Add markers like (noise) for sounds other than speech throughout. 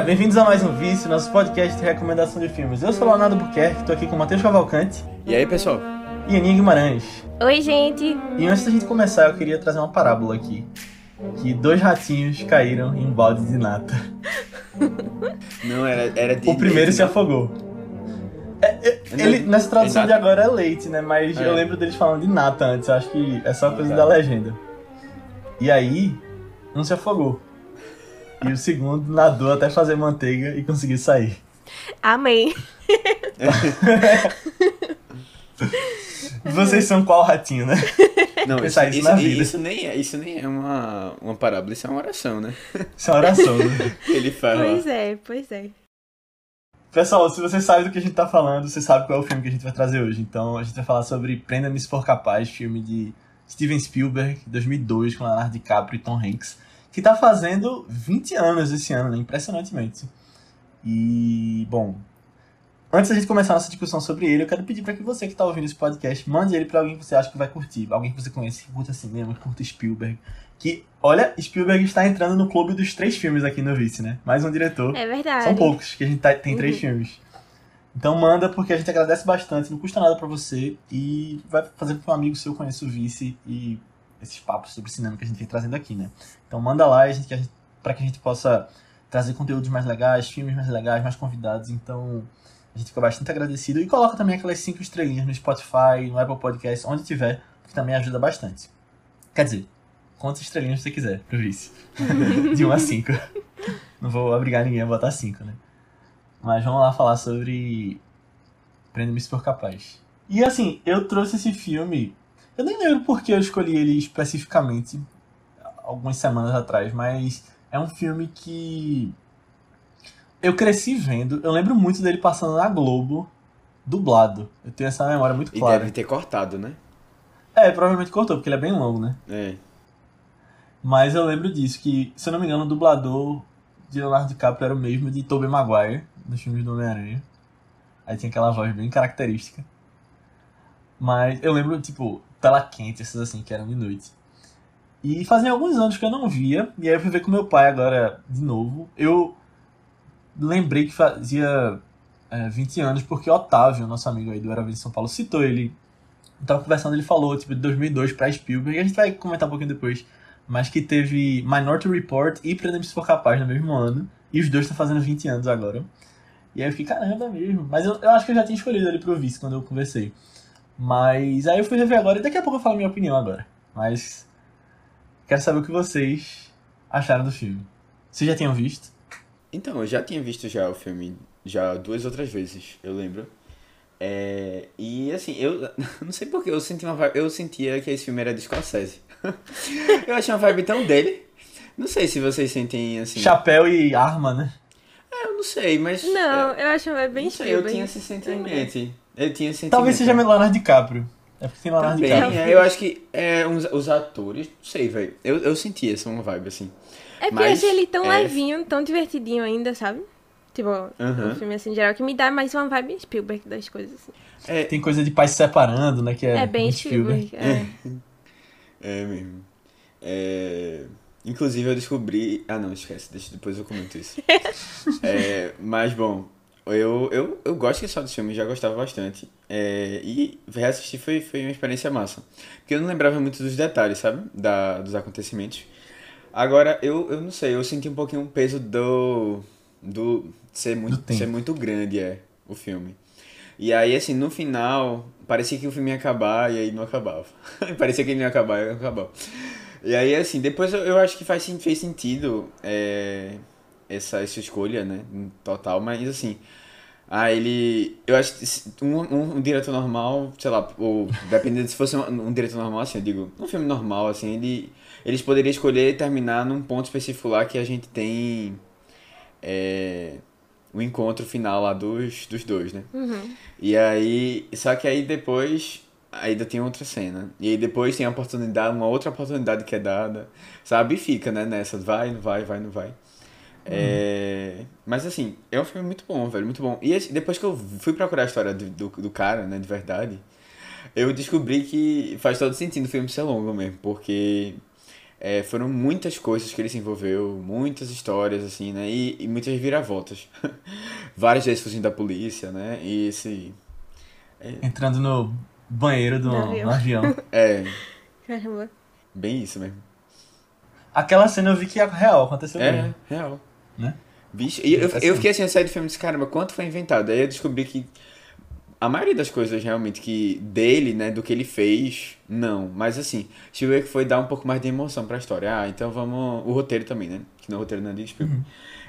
Galera, bem-vindos a mais um Vício, nosso podcast de recomendação de filmes. Eu sou o Leonardo Buquerque, tô aqui com o Matheus Cavalcante E aí, pessoal? e Aninha Guimarães. Oi, gente. E antes da gente começar, eu queria trazer uma parábola aqui. Que dois ratinhos caíram em um balde de nata. (laughs) Não, era, era de O primeiro leite, se né? afogou. É, é, ele, nessa tradução É de agora é leite, né? Mas É. eu lembro deles falando de nata antes, eu acho que é só coisa Tá. da legenda. E aí, um se afogou. E o segundo nadou até fazer manteiga e conseguiu sair. Amém. (laughs) Vocês são qual ratinho, né? Não, isso, Pensar isso nem é, isso nem é uma, uma parábola, isso é uma oração, né? Isso é uma oração, né? (laughs) Ele fala. Pois é, pois é. Pessoal, se você sabe do que a gente tá falando, você sabe qual é o filme que a gente vai trazer hoje. Então, a gente vai falar sobre Prenda-me se for capaz, filme de Steven Spielberg, 2002, com Leonardo DiCaprio e Tom Hanks, que tá fazendo 20 anos esse ano, né? Impressionantemente. E, bom, antes da gente começar a nossa discussão sobre ele, eu quero pedir para que você que tá ouvindo esse podcast, mande ele para alguém que você acha que vai curtir, alguém que você conhece que curta cinema, que curta Spielberg. Que, olha, Spielberg está entrando no clube dos três filmes aqui no Vice, né? Mais um diretor. É verdade. São poucos, que a gente tá- tem três Uhum. filmes. Então manda, porque a gente agradece bastante, não custa nada pra você e vai fazer com que um amigo seu conheça o Vice e esses papos sobre cinema que a gente vem trazendo aqui, né? Então manda lá a gente, que a gente, pra que a gente possa trazer conteúdos mais legais, filmes mais legais, mais convidados. Então a gente fica bastante agradecido. E coloca também aquelas cinco estrelinhas no Spotify, no Apple Podcast, onde tiver, que também ajuda bastante. Quer dizer, quantas estrelinhas você quiser pro Vice. (laughs) De 1 a 5. Não vou obrigar ninguém a botar 5, né? Mas vamos lá falar sobre Prenda-me se for capaz. E assim, eu trouxe esse filme. Eu nem lembro por que eu escolhi ele especificamente, algumas semanas atrás, mas é um filme que eu cresci vendo. Eu lembro muito dele passando na Globo, dublado. Eu tenho essa memória muito E clara. deve ter cortado, né? É, provavelmente cortou, porque ele é bem longo, né? É. Mas eu lembro disso, que, se eu não me engano, o dublador de Leonardo DiCaprio era o mesmo de Tobey Maguire, nos filmes do Homem-Aranha. Aí tinha aquela voz bem característica. Mas eu lembro, tipo, tela quente, essas assim, que eram de noite. E fazia alguns anos que eu não via, e aí eu fui ver com meu pai agora de novo. Eu lembrei que fazia é, 20 anos, porque Otávio, nosso amigo aí do Era de São Paulo, citou ele. Eu tava conversando, ele falou, tipo, de 2002 pra Spielberg, e a gente vai comentar um pouquinho depois mas que teve Minority Report e Prenda-me se for capaz no mesmo ano. E os dois estão fazendo 20 anos agora. E aí eu fiquei, caramba mesmo. Mas eu, eu acho que eu já tinha escolhido ele pro vice quando eu conversei. Mas aí eu fui rever agora e daqui a pouco eu falo a minha opinião agora. Mas quero saber o que vocês acharam do filme. Vocês já tinham visto? Então, eu já tinha visto já o filme já duas outras vezes, eu lembro. É, e assim, eu (laughs) não sei porque eu senti uma vibe, eu sentia que esse filme era de Scorsese. (laughs) eu achei uma vibe tão dele. Não sei se vocês sentem assim. Chapéu e arma, né? É, eu não sei, mas Não, eu acho é bem não sei, eu tinha esse sentimento. Eu tinha sentimento. Talvez seja Leonardo DiCaprio. É porque tem Leonardo Também, DiCaprio. é, eu acho que é, uns, os atores, não sei, velho. Eu, eu senti essa uma vibe assim. É porque Mas, eu achei ele tão é- levinho, tão divertidinho ainda, sabe? Tipo, Aham. um filme assim em geral que me dá mais uma vibe Spielberg das coisas. Assim. É, Tem coisa de pais se separando, né? Que é, É, bem muito Spielberg. É. (laughs) É mesmo. É, Inclusive eu descobri. Ah não, esquece, deixa, depois eu comento isso. (laughs) É, Mas bom, eu, eu, eu gosto só desse filme, já gostava bastante. É, E reassistir foi, foi uma experiência massa. Porque eu não lembrava muito dos detalhes, sabe? Da, dos acontecimentos. Agora, eu, eu não sei, eu senti um pouquinho o peso do. do ser muito, Do ser muito grande, é, o filme. E aí, assim, no final, parecia que o filme ia acabar e aí não acabava. (laughs) parecia que ele não ia acabar e não acabava. E aí, assim, depois eu, eu acho que faz, fez sentido é, essa, essa escolha, né, total, mas assim, ah, ele, eu acho que um, um, um diretor normal, sei lá, ou dependendo se fosse um, um diretor normal, assim, eu digo, um filme normal, assim, ele, eles poderiam escolher terminar num ponto específico lá que a gente tem é, o encontro final lá dos, dos dois, né? Uhum. E aí, só que aí depois ainda tem outra cena. E aí depois tem a oportunidade, uma outra oportunidade que é dada, sabe? E fica, né, nessa, vai, não vai, vai, não vai. É, Mas assim, é um filme muito bom, velho, muito bom. E esse- depois que eu fui procurar a história do, do, do cara, né, de verdade, eu descobri que faz todo sentido o filme ser longo mesmo, porque É, foram muitas coisas que ele se envolveu, muitas histórias, assim, né? E, e muitas viravoltas. (laughs) Várias vezes fugindo da polícia, né? E esse. Entrando no banheiro do, avião. avião. (laughs) É, Caramba. bem isso mesmo. Aquela cena eu vi que é real, aconteceu É, mesmo. real. Né? Bicho, e eu, Assim. eu fiquei assim, a sair do filme e disse, caramba, quanto foi inventado? Aí eu descobri que a maioria das coisas realmente que dele, né, do que ele fez, não. Mas assim, Spielberg foi dar um pouco mais de emoção pra história. Ah, então vamos. O roteiro também, né? Que não é o roteiro não é de Spielberg.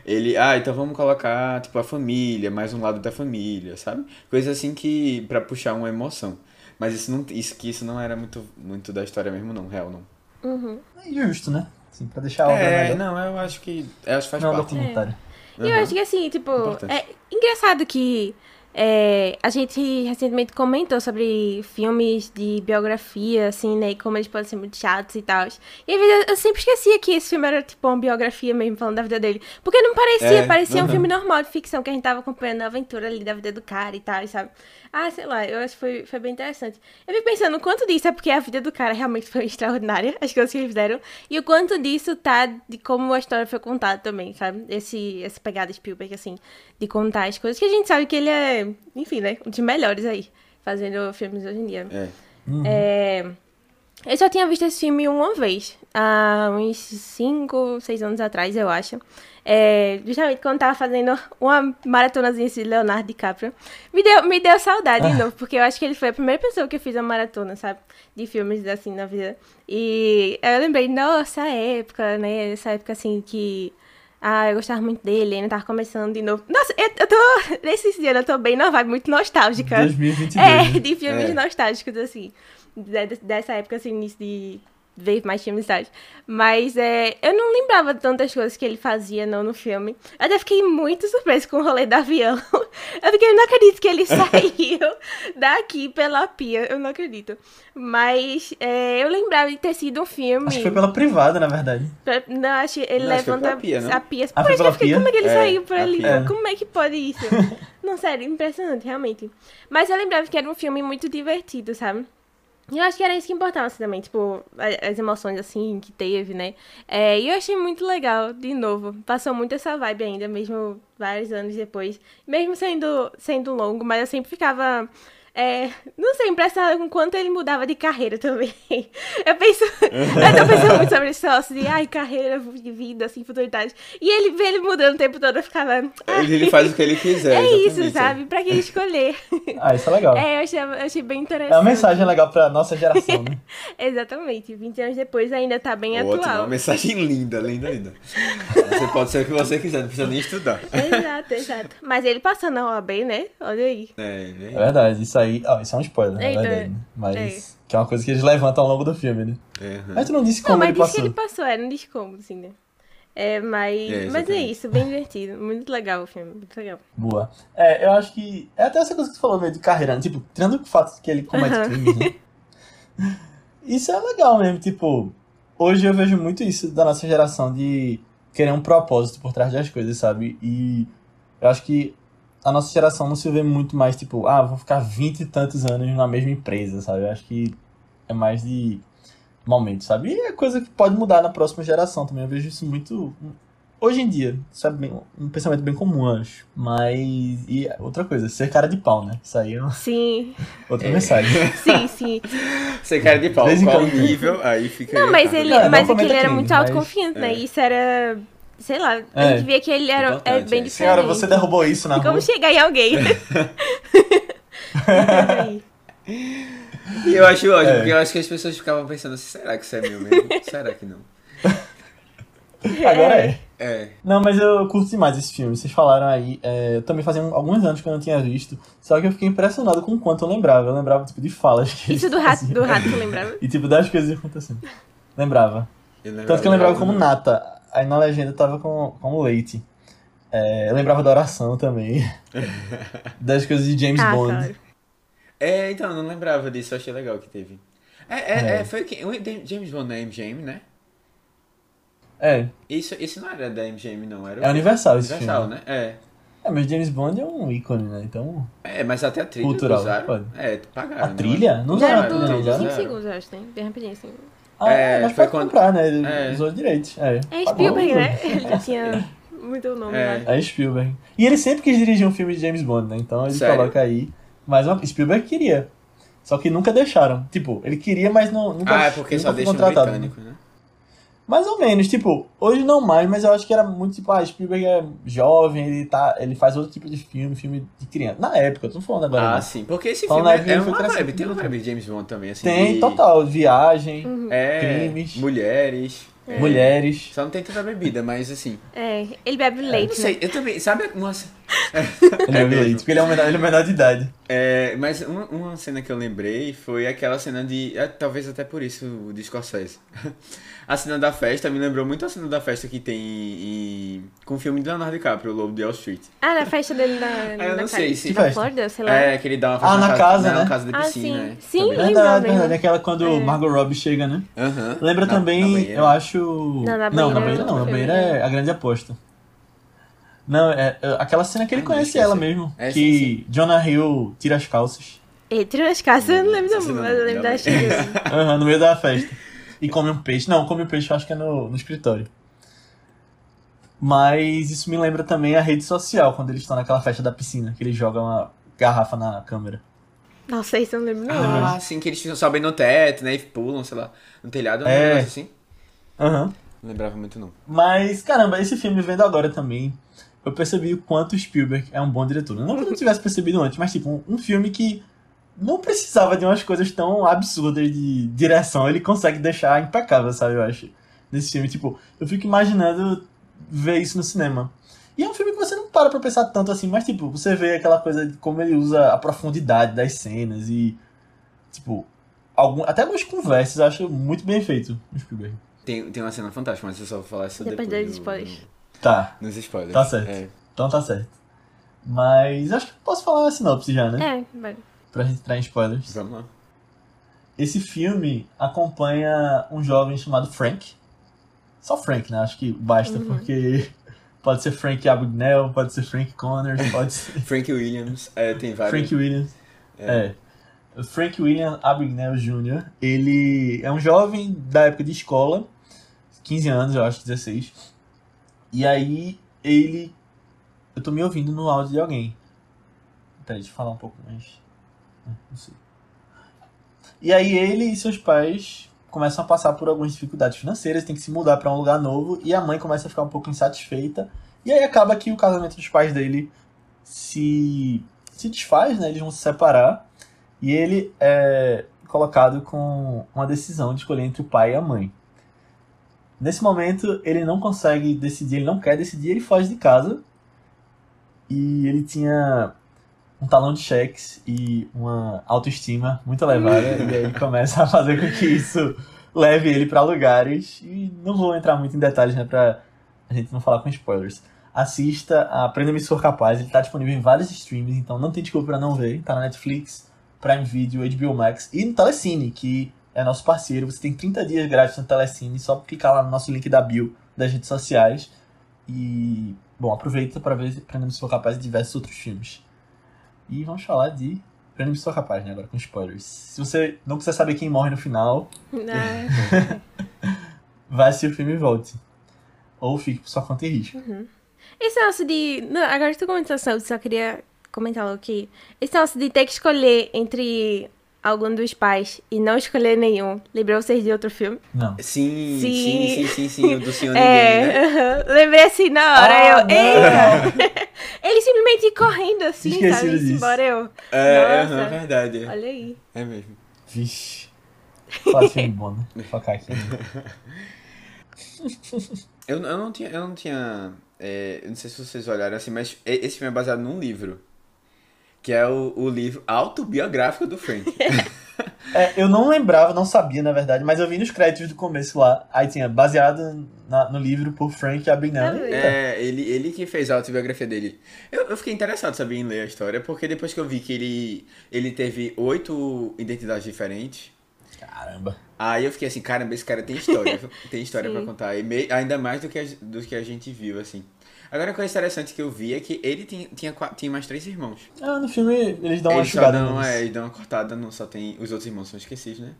Ele, ah, então vamos colocar, tipo, a família, mais um lado da família, sabe? Coisa assim que. pra puxar uma emoção. Mas isso não. Isso que isso não era muito, muito da história mesmo, não, real, não. Uhum. É justo, né? Assim, pra deixar a obra É, melhor. não, eu acho que. Eu acho que faz Não, parte. documentário. E eu Uhum. acho que assim, tipo, Importante. é engraçado que é, a gente recentemente comentou sobre filmes de biografia, assim, né? E como eles podem ser muito chatos e tal. E às vezes eu sempre esquecia que esse filme era tipo uma biografia mesmo, falando da vida dele. Porque não parecia, É, parecia um uhum. filme normal de ficção que a gente tava acompanhando a aventura ali da vida do cara e tal, sabe? Ah, sei lá, eu acho que foi, foi bem interessante. Eu fico pensando o quanto disso é porque a vida do cara realmente foi (laughs) extraordinária, as coisas que eles fizeram, e o quanto disso tá de como a história foi contada também, sabe? Esse, essa pegada Spielberg, assim, de contar as coisas, que a gente sabe que ele é, enfim, né, um dos melhores aí, fazendo filmes hoje em dia. É. É, eu só tinha visto esse filme uma vez, há uns 5, 6 anos atrás, eu acho. É, justamente quando tava fazendo uma maratonazinha de Leonardo DiCaprio. Me deu, me deu saudade de novo, porque eu acho que ele foi a primeira pessoa que eu fiz a maratona, sabe? De filmes assim na vida. E eu lembrei, nossa, a época, né? Essa época assim que. Ah, eu gostava muito dele, ainda tava começando de novo. Nossa, eu, eu tô. (laughs) Nesses dias eu tô bem numa vibe muito nostálgica. 2022. É, de filmes É. nostálgicos, assim. de- dessa época, assim, início de ver mais filmes e tal. Mas é, eu não lembrava tantas coisas que ele fazia, não, no filme. Eu até fiquei muito surpresa com o rolê do avião. (laughs) Eu fiquei, eu não acredito que ele (laughs) saiu daqui pela pia. Eu não acredito. Mas é, eu lembrava de ter sido um filme... Acho que foi pela privada, na verdade. Pra- Não, acho que ele Não, acho levanta pela pia, a pia. Ah, Por foi isso que eu fiquei, pia? como é que ele É, saiu por ali? pia. Como é que pode isso? (laughs) não, sério, impressionante, realmente. Mas eu lembrava que era um filme muito divertido, sabe? E eu acho que era isso que importava assim, também, tipo, as emoções assim que teve, né? É, e eu achei muito legal, de novo. Passou muito essa vibe ainda, mesmo vários anos depois. Mesmo sendo, sendo longo, mas eu sempre ficava. É, não sei, impressionada com quanto ele mudava de carreira também. (laughs) Eu penso. eu tô pensando muito sobre negócio de ai, carreira, de vida, assim, futuridade. E ele vê ele mudando o tempo todo, eu ficava. "Ai, Ele, ele faz o que ele quiser. (laughs) é isso, sabe? Pra que escolher? (laughs) Ah, isso é legal. É, eu achei, eu achei bem interessante. É uma mensagem legal pra nossa geração, né? Exatamente. 20 anos depois ainda tá bem Ótimo, atual. uma mensagem linda, linda, linda. Você pode ser o que você quiser, não precisa nem estudar. Exato, exato. Mas ele passou na OAB, né? Olha aí. É, É né? verdade, isso aí. Ó, isso é um spoiler, na Eita, verdade. né? Mas. é. Que é uma coisa que eles levantam ao longo do filme, né? Aham. Mas tu não disse Não, como mas ele disse que passou. ele passou, é, não disse como, assim, né? É, mas, É, mas é isso, bem divertido. Muito legal o filme, muito legal. Boa. É, eu acho que. É até essa coisa que tu falou meio de carreira, né? Tipo, tirando o fato de que ele comete Aham. crimes, né? (laughs) Isso é legal mesmo, tipo. Hoje eu vejo muito isso da nossa geração de querer um propósito por trás das coisas, sabe? E eu acho que a nossa geração não se vê muito mais, tipo, ah, vou ficar vinte e tantos anos na mesma empresa, sabe? Eu acho que é mais de momento, sabe? E é coisa que pode mudar na próxima geração também. Eu vejo isso muito. Hoje em dia, isso é bem- um pensamento bem comum, acho. Mas. E outra coisa, ser cara de pau, né? Isso aí é uma- Sim, outra mensagem. (laughs) sim, sim. Você cara de pau, De vez em qual quando. nível, aí fica... Não, mas aí, ele, Não, não mas é que ele era muito mas- autoconfiante, né? É. Isso era, sei lá, a É. gente via que ele era é Importante, bem é. diferente. Senhora, você derrubou isso na E como rua. chegar em alguém, (laughs) né? Aí. E eu acho ótimo, É. porque eu acho que as pessoas ficavam pensando assim, será que isso é meu mesmo? será que não? (laughs) Agora é. É, Não, mas eu curto demais esse filme. Vocês falaram aí. é, eu também fazia alguns anos que eu não tinha visto. Só que eu fiquei impressionado com o quanto eu lembrava. Eu lembrava, tipo, de falas que Isso do rato, faziam. do rato, tu lembrava? (laughs) E, tipo, das coisas acontecendo. Lembrava. lembrava Tanto que eu lembrava como nata. Aí na legenda tava com, com leite. É, eu lembrava da oração também. (laughs) das coisas de James Ah, Bond. claro. É, então, eu não lembrava disso, eu achei legal que teve. É, é, É. é, foi o que? o James Bond é MGM, né? É, Isso, isso não era da MGM, não, era o- é Universal esse Universal, filme. né? É. É, mas James Bond é um ícone, né? Então. É, mas até a trilha Cultural, usaram. pode. É, pagaram. A né? trilha? Não Já usaram era a trilha, por não 5 usaram? segundos, eu acho, né? Bem rapidinho, assim. Ah, É, mas foi pode quando- comprar, né? Ele É. usou direitos. É, É Pagou. Spielberg, né? Ele tinha (laughs) muito nome É. lá. É Spielberg. E ele sempre quis dirigir um filme de James Bond, né? Então ele Sério? coloca aí. Mas ó, Spielberg queria. Só que nunca deixaram. Tipo, ele queria, mas não, nunca Ah, é porque nunca só foi deixa um contratado. britânico, né? Mais ou menos, tipo, hoje não mais, mas eu acho que era muito tipo, ah, Spielberg é jovem, ele, tá, ele faz outro tipo de filme, filme de criança. Na época, eu tô falando agora. Ah, não. sim. Porque esse Falando filme na é, é uma crescendo vibe, tem uma vibe de James Bond também, assim. Tem, de- total. Viagem, É, Crimes. mulheres. É. mulheres. Só não tem tanta bebida, mas assim. É, ele bebe Eu não leite, sei, né? eu também. Sabe uma. (laughs) Ele é mesmo. porque ele é, um menor, ele é menor de idade. É, mas uma, uma cena que eu lembrei foi aquela cena de. é, talvez até por isso o de Scorsese. (laughs) A cena da festa me lembrou muito a cena da festa que tem em, com o filme de Leonardo DiCaprio, O Lobo de Wall Street. Ah, na festa dele na, Ah, eu na não sei se- na festa? Flórida, sei lá. É, que ele dá uma festa Ah, na casa, né? Na casa de Ah, piscina, sim. né? Sim, lembra Verdade, mesmo. verdade. Aquela quando É. Margot Robbie chega, né? Aham. Lembra Na- também, na banheira. eu acho. Não, na não, na banheira banheira é não. Na banheira é a grande aposta. Não, é, é aquela cena que ele Ah, conhece ela mesmo. É, que sim, Jonah Hill tira as calças. Ele tirou as calças, eu não lembro não, cena mas eu lembro da. Aham, no meio da festa. E come um peixe. Não, come um peixe eu acho que é no, no escritório. Mas isso me lembra também a rede social, quando eles estão naquela festa da piscina, que eles jogam uma garrafa na câmera. Nossa, isso eu não lembro não. Ah, sim, que eles sobem no teto, né? E pulam, sei lá, no telhado. É. É. Um negócio assim. Aham. Não lembrava muito, não. Mas, caramba, esse filme vendo agora também, eu percebi o quanto Spielberg é um bom diretor. Não que eu não tivesse percebido antes, mas tipo, um, um filme que não precisava de umas coisas tão absurdas de direção, ele consegue deixar impecável, sabe, eu acho. Nesse filme, tipo, eu fico imaginando ver isso no cinema. E é um filme que você não para pra pensar tanto assim, mas tipo, você vê aquela coisa de como ele usa a profundidade das cenas e, tipo, algum, até algumas conversas eu acho muito bem feito o Spielberg. Tem, tem uma cena fantástica, mas eu só vou falar isso Depois depois. no- spoilers. no- Tá. nos spoilers. Tá certo. É. Então tá certo. Mas acho que posso falar a sinopse já, né? É, vai. Pra gente entrar em spoilers. Vamos lá. Esse filme acompanha um jovem chamado Frank. Só Frank, né? Acho que basta, porque (laughs) pode ser Frank Abagnale, pode ser Frank Connors, pode ser (laughs) Frank Williams, é, tem vários. Frank Williams. É. O Frank William Abagnale Jr., ele é um jovem da época de escola, 15 anos, eu acho, 16. E aí, ele. Eu tô me ouvindo no áudio de alguém. Deixa eu falar um pouco mais. Ah, Não sei. E aí, ele e seus pais começam a passar por algumas dificuldades financeiras, tem que se mudar para um lugar novo, e a mãe começa a ficar um pouco insatisfeita. E aí acaba que o casamento dos pais dele se, se desfaz, né? Eles vão se separar. E ele é colocado com uma decisão de escolher entre o pai e a mãe. Nesse momento, ele não consegue decidir, ele não quer decidir, ele foge de casa. E ele tinha um talão de cheques e uma autoestima muito elevada. (laughs) e aí começa a fazer com que isso leve ele para lugares. E não vou entrar muito em detalhes, né? Pra a gente não falar com spoilers. Assista a Prenda-me Se For Capaz, ele tá disponível em vários streams, então não tem desculpa pra não ver. Tá na Netflix, Prime Video, HBO Max e no Telecine, que é nosso parceiro. Você tem 30 dias grátis no Telecine, só clicar lá no nosso link da bio das redes sociais. E, bom, aproveita para ver Prenda-me Se For Capaz e diversos outros filmes. E vamos falar de Prenda-me Se For Capaz, né, agora com spoilers. Se você não quiser saber quem morre no final, Ah, (laughs) vai assistir o filme e volte. Ou fique por sua conta e risco. Esse negócio de. Não, agora tu comentou sobre, só queria comentar logo que. Esse negócio de ter que escolher entre algum dos pais e não escolher nenhum. Lembrou vocês de outro filme? Não. Sim, Sim. sim, sim, sim, sim, o do senhor (laughs) ninguém, É, né? aham. (laughs) lembrei assim na hora. Ah, eu, eita! (laughs) Ele simplesmente ia correndo assim, Esquecido sabe? disso. Embora eu. É, aham, verdade. Olha aí. É mesmo. Vixe. Fala filme bom, né? Vou focar aqui. Eu, eu não tinha. Eu não tinha. é, eu não sei se vocês olharam assim, mas esse filme é baseado num livro. Que é o, o livro autobiográfico do Frank. (laughs) É, eu não lembrava, não sabia, na verdade, mas eu vi nos créditos do começo lá. Aí tinha baseado na- no livro por Frank Abagnale. Eita. É, ele, ele que fez a autobiografia dele. Eu, eu fiquei interessado, sabia, em ler a história, porque depois que eu vi que ele, ele teve oito identidades diferentes, Caramba. aí eu fiquei assim, caramba, esse cara tem história, (laughs) tem história pra contar. E me- ainda mais do que, a, do que a gente viu, assim. Agora, uma coisa interessante que eu vi é que ele tinha, tinha, tinha mais três irmãos. Ah, no filme eles dão uma eles só enxugada dão, é, eles dão uma cortada, não só tem... Os outros irmãos são esquecidos, né?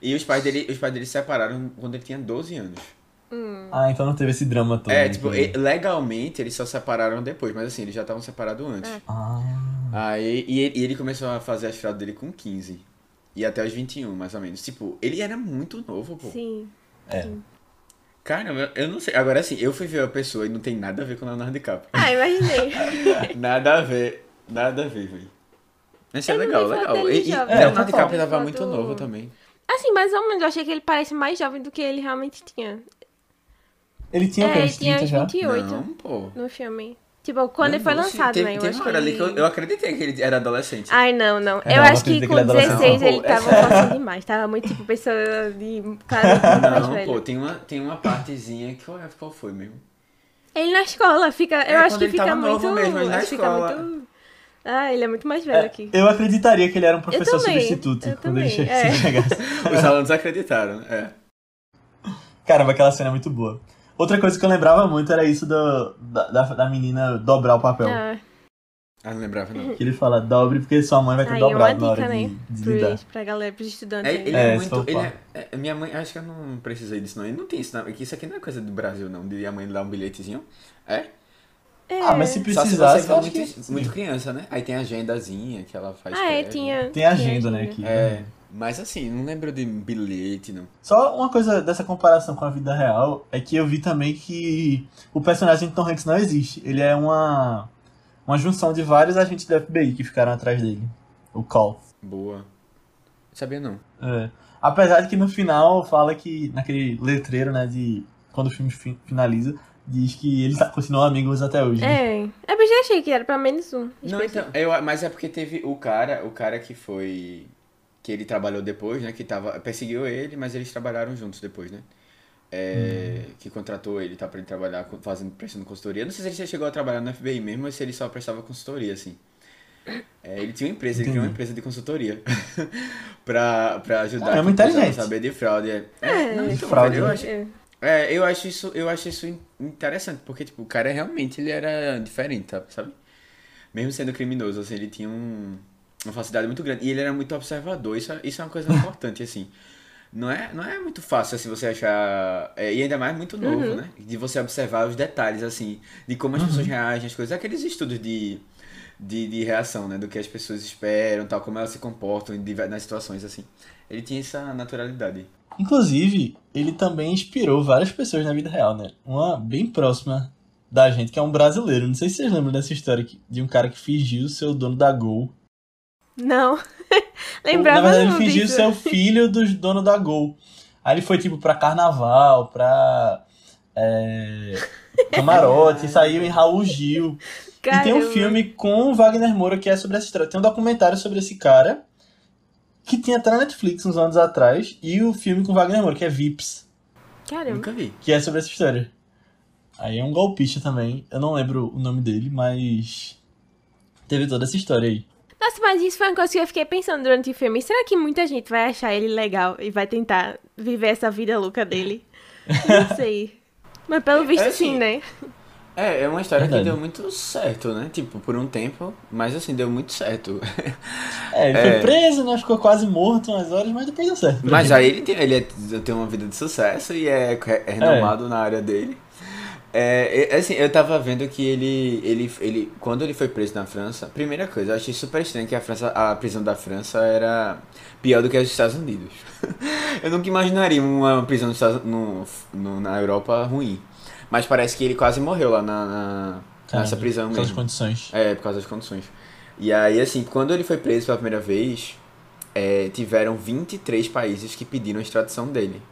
E os pais dele, os pais dele se separaram quando ele tinha 12 anos. Ah, então não teve esse drama todo. É, né, tipo, que- legalmente eles só separaram depois, mas assim, eles já estavam separados antes. Ah, Aí, e ele, e ele começou a fazer as fraldas dele com 15. E até os 21, mais ou menos. Tipo, ele era muito novo, pô. Sim. é. Caramba, eu- não sei. Agora assim, eu fui ver a pessoa e não tem nada a ver com o Leonardo DiCaprio. Ah, imaginei. (laughs) nada a ver. Nada a ver, velho. Mas é legal, legal. E, e. É, Leonardo. DiCaprio tava muito novo também. Assim, mais ou menos, eu achei que ele parece mais jovem do que ele realmente tinha. Ele tinha o quê? é, ele tinha 30 uns já? 28 Não, pô. no filme. Tipo, quando ele foi Não, lançado, teve, né? Eu teve acho uma que hora ali ele... que eu, eu acreditei que ele era adolescente. Ai, não, não. É, eu não, acho que com que ele é adolescente. 16 Não, ele tava forçando demais. Tava muito, tipo, pessoa de... Claramente muito mais Não, velho. pô, tem uma, tem uma partezinha que qual, é- qual foi mesmo? Ele na escola fica... É, eu acho que ele fica muito... mesmo, ele na acho escola. muito... Ah, ele é muito mais velho É, aqui. eu acreditaria que ele era um professor também, substituto eu quando ele também, che- (laughs) é. se chegasse. Os alunos acreditaram, né? É. Caramba, aquela cena é muito boa. Outra coisa que eu lembrava muito era isso do, da, da, da menina dobrar o papel. Ah, Ah, não lembrava não. Que ele fala, dobre porque sua mãe vai ter aí é uma dobrado na hora né? de lidar. Pros, pra galera, pros estudantes. É, ele É, é, muito. Ele é, é- minha mãe, acho que eu não precisei disso, não. Ele não tem isso, não. Isso aqui não é coisa do Brasil, não. De a mãe dar um bilhetezinho. É? É. Ah, mas se Só se precisasse, você eu for acho muito, que... muito criança, né? Aí tem a agendazinha que ela faz. Ah, é, tinha... Tem agenda, né? Aqui. É. Mas assim, não lembro de bilhete, não. Só uma coisa dessa comparação com a vida real é que eu vi também que o personagem de Tom Hanks não existe. Ele é uma, uma junção de vários agentes do FBI que ficaram atrás dele. O Call. Boa. Sabia não. É. Apesar de que no final fala que, naquele letreiro, né, de quando o filme fi- finaliza, diz que eles continuam amigos até hoje. né? É. É, eu achei que era pra menos um. Não, então, eu, mas é porque teve o cara, o cara que foi. Que ele trabalhou depois, né? Que tava. Perseguiu ele, mas eles trabalharam juntos depois, né? É, Que contratou ele, tá? Pra ele trabalhar fazendo, prestando consultoria. Não sei se ele chegou a trabalhar no FBI mesmo ou se ele só prestava consultoria, assim. É, ele tinha uma empresa, ele criou uma empresa de consultoria (laughs) pra, pra ajudar quem precisava inteligente. saber de fraude. É, é, não, então, Fraude, eu né? acho, É. é, eu acho isso, eu acho isso in- interessante, porque, tipo, o cara realmente, ele era diferente, tá- sabe? Mesmo sendo criminoso, assim, ele tinha um- uma facilidade muito grande. E ele era muito observador, isso, é- isso é uma coisa (laughs) importante, assim. Não é, não é muito fácil, assim, você achar... é, e ainda mais muito novo, né? De você observar os detalhes, assim, de como as pessoas reagem às coisas. Aqueles estudos de, de, de reação, né? Do que as pessoas esperam, tal, como elas se comportam nas situações, assim. Ele tinha essa naturalidade. Inclusive, ele também inspirou várias pessoas na vida real, né? Uma bem próxima da gente, que é um brasileiro. Não sei se vocês lembram dessa história de um cara que fingiu ser o dono da Gol. Não. (laughs) Lembrava Na verdade, não ele fingiu disso. ser o filho do dono da Gol. Aí ele foi, tipo, pra carnaval, pra. É, camarote, saiu em Raul Gil. E tem um Caramba. filme com o Wagner Moura que é sobre essa história. Tem um documentário sobre esse cara que tinha até na Netflix uns anos atrás. E o filme com o Wagner Moura, que é Vips, Caramba. Nunca vi. que é sobre essa história. Aí é um golpista também. Eu não lembro o nome dele, mas. Teve toda essa história aí. Nossa, mas isso foi uma coisa que eu fiquei pensando durante o filme. Será que muita gente vai achar ele legal e vai tentar viver essa vida louca dele? Não (laughs) sei. Mas pelo visto, É, sim, sim. né? É, é uma história Verdade. que deu muito certo, né? Tipo, por um tempo, mas assim, deu muito certo. É, ele É. foi preso, né? Ficou quase morto umas horas, mas depois deu certo. Mas aí ele tem, ele é- tem uma vida de sucesso e é, é renomado na área dele. É, é, assim, eu tava vendo que ele, ele, ele, quando ele foi preso na França, primeira coisa, eu achei super estranho que a França, a prisão da França era pior do que a dos Estados Unidos. (laughs) eu nunca imaginaria uma prisão Estados, no, no- na Europa ruim. Mas parece que ele quase morreu lá na, na- nessa prisão Aquelas mesmo. condições. É, por causa das condições. E aí, assim, quando ele foi preso pela primeira vez, é, tiveram 23 países que pediram a extradição dele.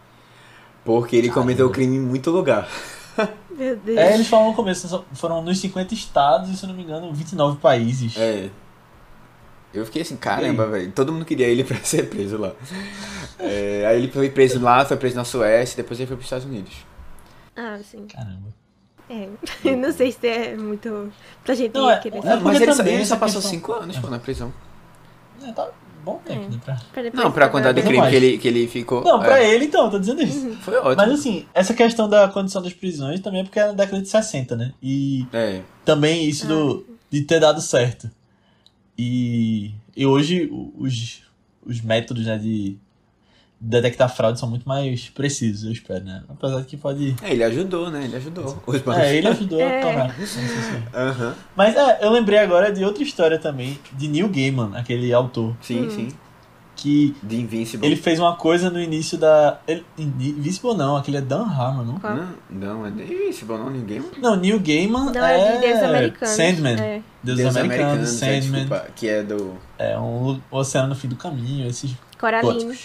Porque ele cometeu crime em muito lugar. (laughs) (laughs) Meu Deus. É, eles falam no começo, foram nos 50 estados e, se eu não me engano, 29 países. É. Eu fiquei assim, caramba, velho. Todo mundo queria ele (laughs) pra ser preso lá. É, aí ele foi preso lá, foi preso na Suécia, depois ele foi pros Estados Unidos. Ah, sim. Caramba. É. Eu (laughs) não sei se é muito. Pra gente Não, é- querer é saber. mas ele, só, também ele só passou questão- 5 anos, pô, na prisão. É, tá bom tempo, né? Pra... Pra Não, pra quantidade de crime mais. que ele, que ele ficou. Não, pra é, ele então, tô dizendo isso. Foi ótimo. Mas assim, essa questão da condição das prisões também é porque é na década de 60, né? E É. também isso do, de ter dado certo. E, e hoje os, os métodos né, de, detectar fraude são muito mais precisos, eu espero, né? Apesar de que pode. É, ele ajudou, né? Ele ajudou. É, ele (laughs) ajudou a É. sim, sim. Aham. Mas é, eu lembrei agora de outra história também, de Neil Gaiman, aquele autor, Sim, sim. que De Invincible. ele fez uma coisa no início da. Ele, Invincible não, aquele é Dan Harmon, não? Qual? Não, não, é de Invincible, não, ninguém. Não, Neil Gaiman Não, é. é de Deus Americanos. Sandman. É. Deus, Deus Americanos, é, Sandman. desculpa, que é do É um oceano no fim do caminho, esses. Coraline.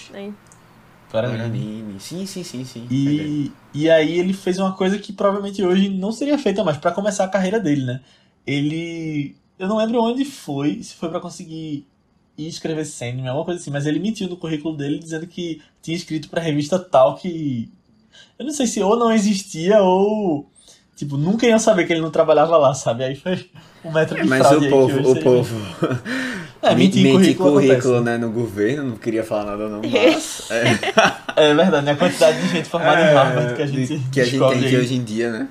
Góticos. É. Guarani. Sim, sim, sim, sim. E, e aí ele fez uma coisa que provavelmente hoje não seria feita mais pra começar a carreira dele, né? Ele. Eu não lembro onde foi, se foi pra conseguir ir escrever Sandman, alguma coisa assim, mas ele mentiu no currículo dele dizendo que tinha escrito pra revista tal que. Eu não sei se ou não existia ou. Tipo, nunca iam saber que ele não trabalhava lá, sabe? Aí foi um metro É, de mas fraude o povo, o povo (laughs) É, mentir em mentir currículo, currículo, acontece. né, no governo, não queria falar nada não, mas... é, É verdade, né? A quantidade de gente formada em Harvard que a gente, É, que a gente tem aqui hoje em dia, né?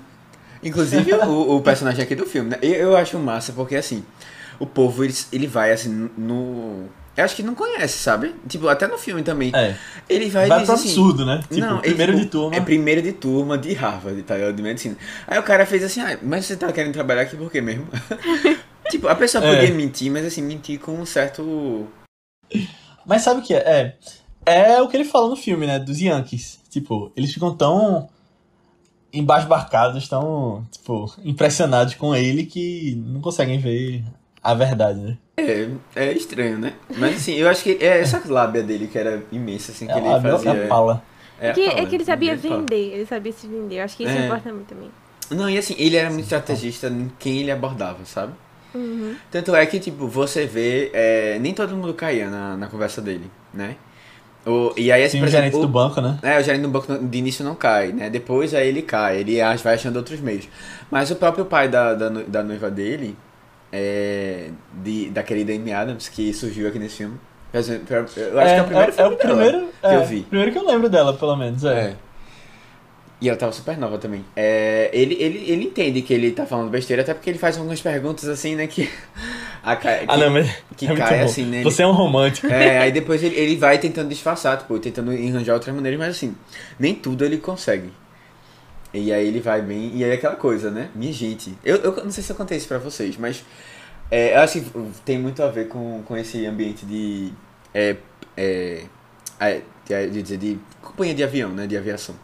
Inclusive o, o personagem aqui do filme, né? Eu, eu acho massa porque, assim, o povo, ele, ele vai, assim, no... Eu acho que não conhece, sabe? Tipo, até no filme também. É, Ele vai, vai e diz pro assim... absurdo, né? Tipo, não, ele, primeiro tipo, de turma. É primeiro de turma de Harvard, tá? De medicina. Aí o cara fez assim, ah, mas você tá querendo trabalhar aqui por quê mesmo? (laughs) tipo, a pessoa É. podia mentir, mas assim, mentir com um certo. Mas sabe o que é? é? É o que ele fala no filme, né? Dos Yankees. Tipo, eles ficam tão embasbarcados, tão, tipo, impressionados com ele que não conseguem ver a verdade, né? É, é estranho, né? Mas assim, eu acho que é essa lábia dele que era imensa, assim, que É ele a, fazia. é a pala. É, a que, fala, é que ele sabia ele fala. vender, ele sabia se vender. Eu acho que isso É. importa muito também. Não, e assim, ele era muito estrategista em quem ele abordava, sabe? Uhum. Tanto é que, tipo, você vê, é, nem todo mundo caía na, na conversa dele, né? O, e aí, assim, por o gerente exemplo, do banco, né? É, o gerente do banco de início não cai, né? Depois aí ele cai, ele vai achando outros meios. Mas o próprio pai da, da, da noiva dele, é, de, da querida Amy Adams, que surgiu aqui nesse filme. Eu acho que é o primeiro é, filme o dela primeiro, que é, eu vi. primeiro que eu lembro dela, pelo menos. É. E ela tava super nova também. É, ele, ele, ele entende que ele tá falando besteira, até porque ele faz algumas perguntas assim, né, que... (laughs) a ca- Ah, que- não, mas que é cai assim nele. Você é um romântico. É, aí depois ele, ele vai tentando disfarçar, tipo, tentando arranjar outras maneiras, mas assim, nem tudo ele consegue. E aí ele vai bem, e aí é aquela coisa, né? Minha gente, eu, eu não sei se eu contei isso pra vocês, mas é, eu acho que tem muito a ver com, com esse ambiente de, é, é, de, de, dizer, de companhia de avião, né? De aviação.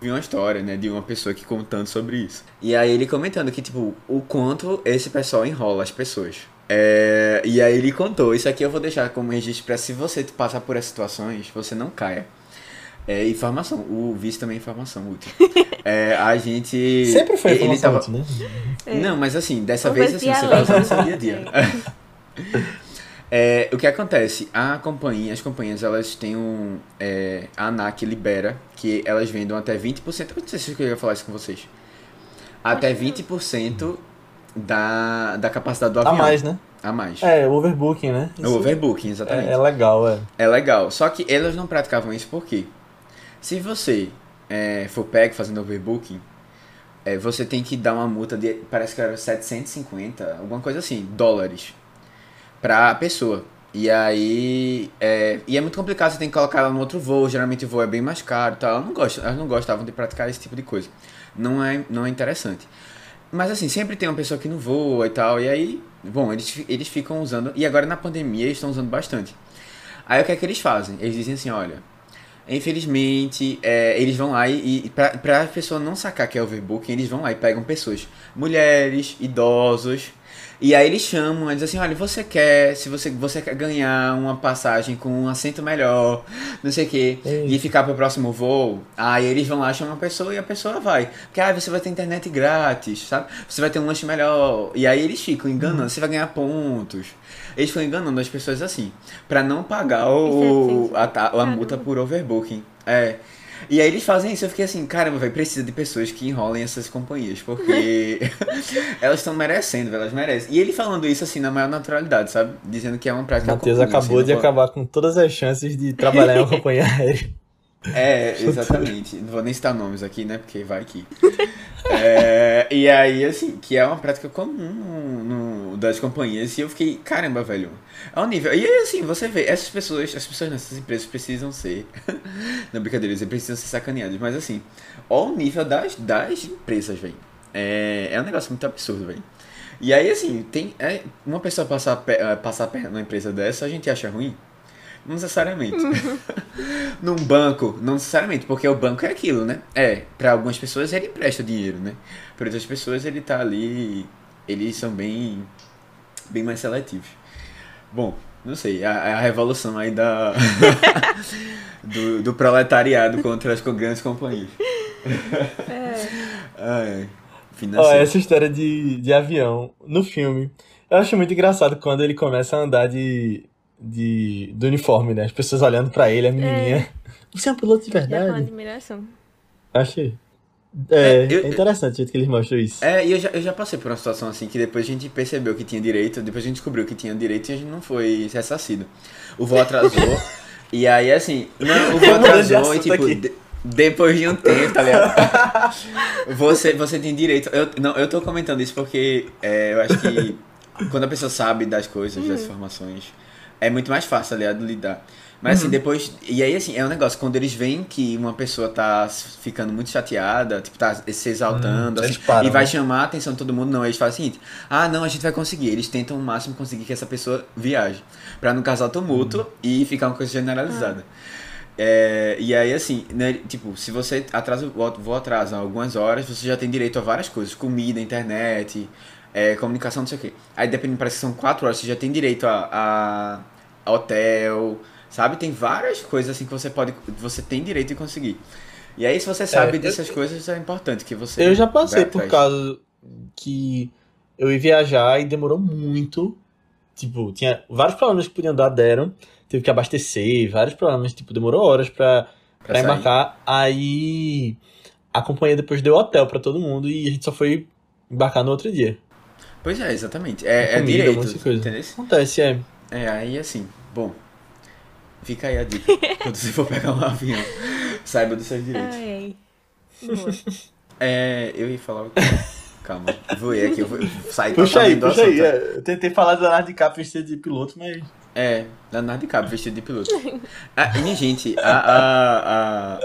Vi uma história, né, de uma pessoa que contando sobre isso. E aí ele comentando que, tipo, o quanto esse pessoal enrola as pessoas. É, e aí ele contou, isso aqui eu vou deixar como registro pra se você passar por essas situações, você não caia. É informação, o vice também é informação útil. (laughs) É, a gente... Sempre foi ele informação tava- útil, né? É. Não, mas assim, dessa vez assim, você vai usar no seu dia a dia. (laughs) É, o que acontece? A companhia, as companhias, elas têm um. é, a ANAC libera que elas vendam até 20%. Eu não sei se eu ia falar isso com vocês. Até 20% da, da capacidade do A avião. mais, né? A mais. É, o overbooking, né? O overbooking, Isso exatamente. é, é legal, é. É legal. Só que elas não praticavam isso por quê? Se você é, for pego fazendo overbooking, é, você tem que dar uma multa de, parece que era 750, alguma coisa assim, dólares, pra pessoa. E aí, é, e é muito complicado, você tem que colocar ela no outro voo, geralmente o voo é bem mais caro tal. Elas não, gostam, elas não gostavam de praticar esse tipo de coisa. Não é, não é interessante. Mas assim, sempre tem uma pessoa que não voa e tal, e aí, bom, eles, eles ficam usando, e agora na pandemia eles estão usando bastante. Aí o que é que eles fazem? Eles dizem assim, olha, infelizmente, é, eles vão lá e, e pra, pra pessoa não sacar que é overbooking, eles vão lá e pegam pessoas, mulheres, idosos, e aí eles chamam, eles dizem assim, olha, você quer, se você, você quer ganhar uma passagem com um assento melhor, não sei o quê, Ei. e ficar pro próximo voo, aí eles vão lá, chamam a pessoa e a pessoa vai. Porque ah, você vai ter internet grátis, sabe? Você vai ter um lanche melhor. E aí eles ficam enganando, você vai ganhar pontos. Eles ficam enganando as pessoas assim, pra não pagar o, é a, a multa por overbooking. É. E aí eles fazem isso, eu fiquei assim, caramba, velho, precisa de pessoas que enrolem essas companhias, porque (laughs) elas estão merecendo, elas merecem. E ele falando isso assim na maior naturalidade, sabe? Dizendo que é uma prática Matheus comum, acabou assim, de acabar com todas as chances de trabalhar em uma (laughs) companhia aérea. É, exatamente. Não vou nem citar nomes aqui, né? Porque vai que. É... e aí, assim, que é uma prática comum no, no- das companhias, e eu fiquei, caramba, velho, é um nível. E aí, assim, você vê, essas pessoas, as pessoas nessas empresas precisam ser. (laughs) Não, brincadeira, eles precisam ser sacaneadas, mas assim, olha o nível das, das empresas, velho. É, é um negócio muito absurdo, velho. E aí, assim, tem. É, uma pessoa passar, eh, passar perto numa empresa dessa, a gente acha ruim? Não necessariamente. (laughs) Num banco, não necessariamente, porque o banco é aquilo, né? É, para algumas pessoas ele empresta dinheiro, né? Para outras pessoas ele tá ali, eles são bem bem mais seletivos. Bom, não sei, a, a revolução aí da (laughs) do, do proletariado contra as grandes companhias. É. (laughs) Ai, essa história de, de avião no filme. Eu acho muito engraçado quando ele começa a andar de, de, do uniforme, né? As pessoas olhando pra ele, a menininha. Você é um piloto de com verdade? admiração. Achei. É, É, eu- é interessante o jeito que eles mostram isso. É, e eu já, eu já passei por uma situação assim que depois a gente percebeu que tinha direito, depois a gente descobriu que tinha direito e a gente não foi ressarcido. O voo atrasou, (laughs) e aí assim, não, o voo atrasou e tipo, de- depois de um tempo, tá ligado? (laughs) você, você tem direito. Eu, não, eu tô comentando isso porque é, eu acho que quando a pessoa sabe das coisas, das informações, é muito mais fácil, ligado, lidar. Mas assim, depois. E aí, assim, é um negócio, quando eles veem que uma pessoa tá ficando muito chateada, tipo, tá se exaltando, Hum, assim, param, e vai né? chamar a atenção de todo mundo, não. Eles fazem o seguinte: ah, não, a gente vai conseguir. Eles tentam o máximo conseguir que essa pessoa viaje. Pra não causar tumulto e ficar uma coisa generalizada. É, e aí, assim, né, tipo, se você atrasa o voo- voo atrasa algumas horas, você já tem direito a várias coisas. Comida, internet, é, comunicação, não sei o quê. Aí, dependendo, parece que são quatro horas, você já tem direito a, a- hotel, sabe? Tem várias coisas, assim, que você pode, você tem direito de conseguir. E aí, se você sabe eu- dessas coisas, é importante que você Eu já passei por causa que eu ia viajar e demorou muito. Tipo, tinha vários problemas que podiam dar, deram. Teve que abastecer, vários problemas, tipo, demorou horas pra, pra, sair. embarcar. Aí a companhia depois deu hotel pra todo mundo e a gente só foi embarcar no outro dia. Pois é, exatamente. É, é Comida, um direito, monte de coisa. entendeu? Acontece, é. É, aí assim, bom. Fica aí a dica. (laughs) quando você for pegar um avião, saiba dos seus direitos. Ai. É, eu ia falar o quê? Calma, voei aqui, eu vou sair Puxa aí, puxa aí. é, Eu tentei falar do Leonardo DiCaprio vestido de piloto, mas. É, Leonardo DiCaprio vestido de piloto. Ah, e, gente, a, a,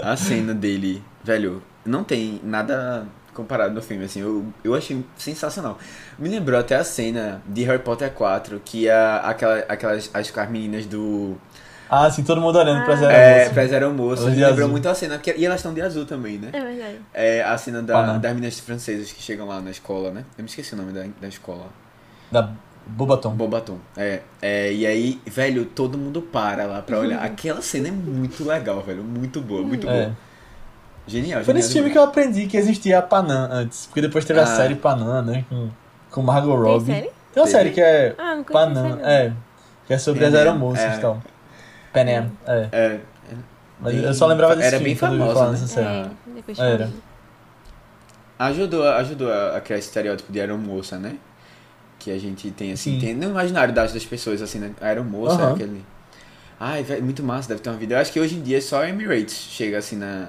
a, a cena dele, velho, não tem nada comparado no filme, assim, eu, eu achei sensacional. Me lembrou até a cena de Harry Potter 4, que a, aquela, aquelas as, as meninas do... Ah, sim, todo mundo olhando pra Ah. É, Moço. pra Zero Moço, me lembrou azul. muito a cena, porque, e elas estão de azul também, né? É verdade. É a cena da, Panam. das meninas francesas que chegam lá na escola, né? Eu me esqueci o nome da, da escola. Da Bobaton. Bobaton. É, é. E aí, velho, todo mundo para lá pra olhar. Aquela cena é muito legal, velho. Muito boa, muito É. boa. Genial, Foi nesse filme que eu aprendi que existia a Panam antes. Porque depois teve a Ah. série Panam, né? Com, com Margot Tem Robbie. série? Tem uma série que é Ah, não conheço Panam, é. Que é sobre as aeromoças é. e tal. Panem, é. É, Mas bem- eu só lembrava desse era filme bem eu ouvi famosa, falar né? nessa série. É, depois Era. ajudou, ajudou a, a criar esse estereótipo de aeromoça, né? Que a gente tem, assim, Sim. tem no imaginário das, das pessoas, assim, né? A aeromoça é Aham. aquele... Ai, muito massa, deve ter uma vida. Eu acho que hoje em dia só a Emirates chega, assim, na...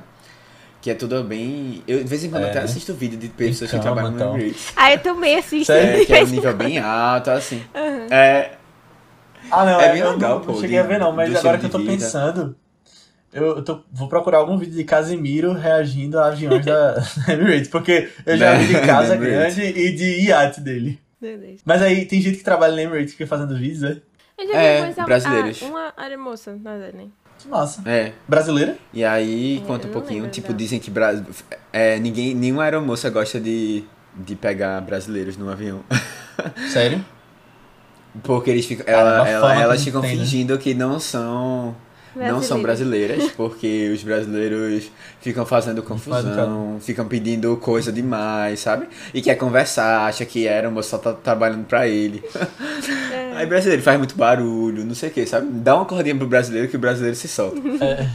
Que é tudo bem... Eu, de vez em quando, É, até né? assisto vídeo de pessoas que cama trabalham e no. Emirates. Ah, eu também assisto. É, que é um nível bem alto, assim. É, Ah, não, É é, bem eu legal, não, pô, não cheguei de- a ver não, mas agora que eu tô vida. pensando, eu, tô, vou procurar algum vídeo de Casimiro reagindo a aviões da (laughs) da Emirates, porque eu já vi de (laughs) casa grande e de iate dele. Deus. Mas aí tem gente que trabalha na Emirates que fica fazendo vídeos, né? Eu já É, vi coisa... brasileiros. Ah, uma aeromoça, na verdade, né? Que massa. é. Brasileira? E aí, É, conta eu um pouquinho, lembro tipo, dela. dizem que Bra... é, ninguém, nenhuma aeromoça gosta de, de pegar brasileiros no avião. (laughs) Sério? Porque eles ficam, ela, ela- elas não ficam tem, né? fingindo que não são não são brasileiras, (laughs) porque os brasileiros ficam fazendo confusão, ficam pedindo coisa demais, sabe? E quer conversar, acha que era, o moço só tá trabalhando pra ele. (laughs) É. Aí brasileiro faz muito barulho, não sei o que, sabe? Dá uma cordinha pro brasileiro que o brasileiro se solta. (laughs) É.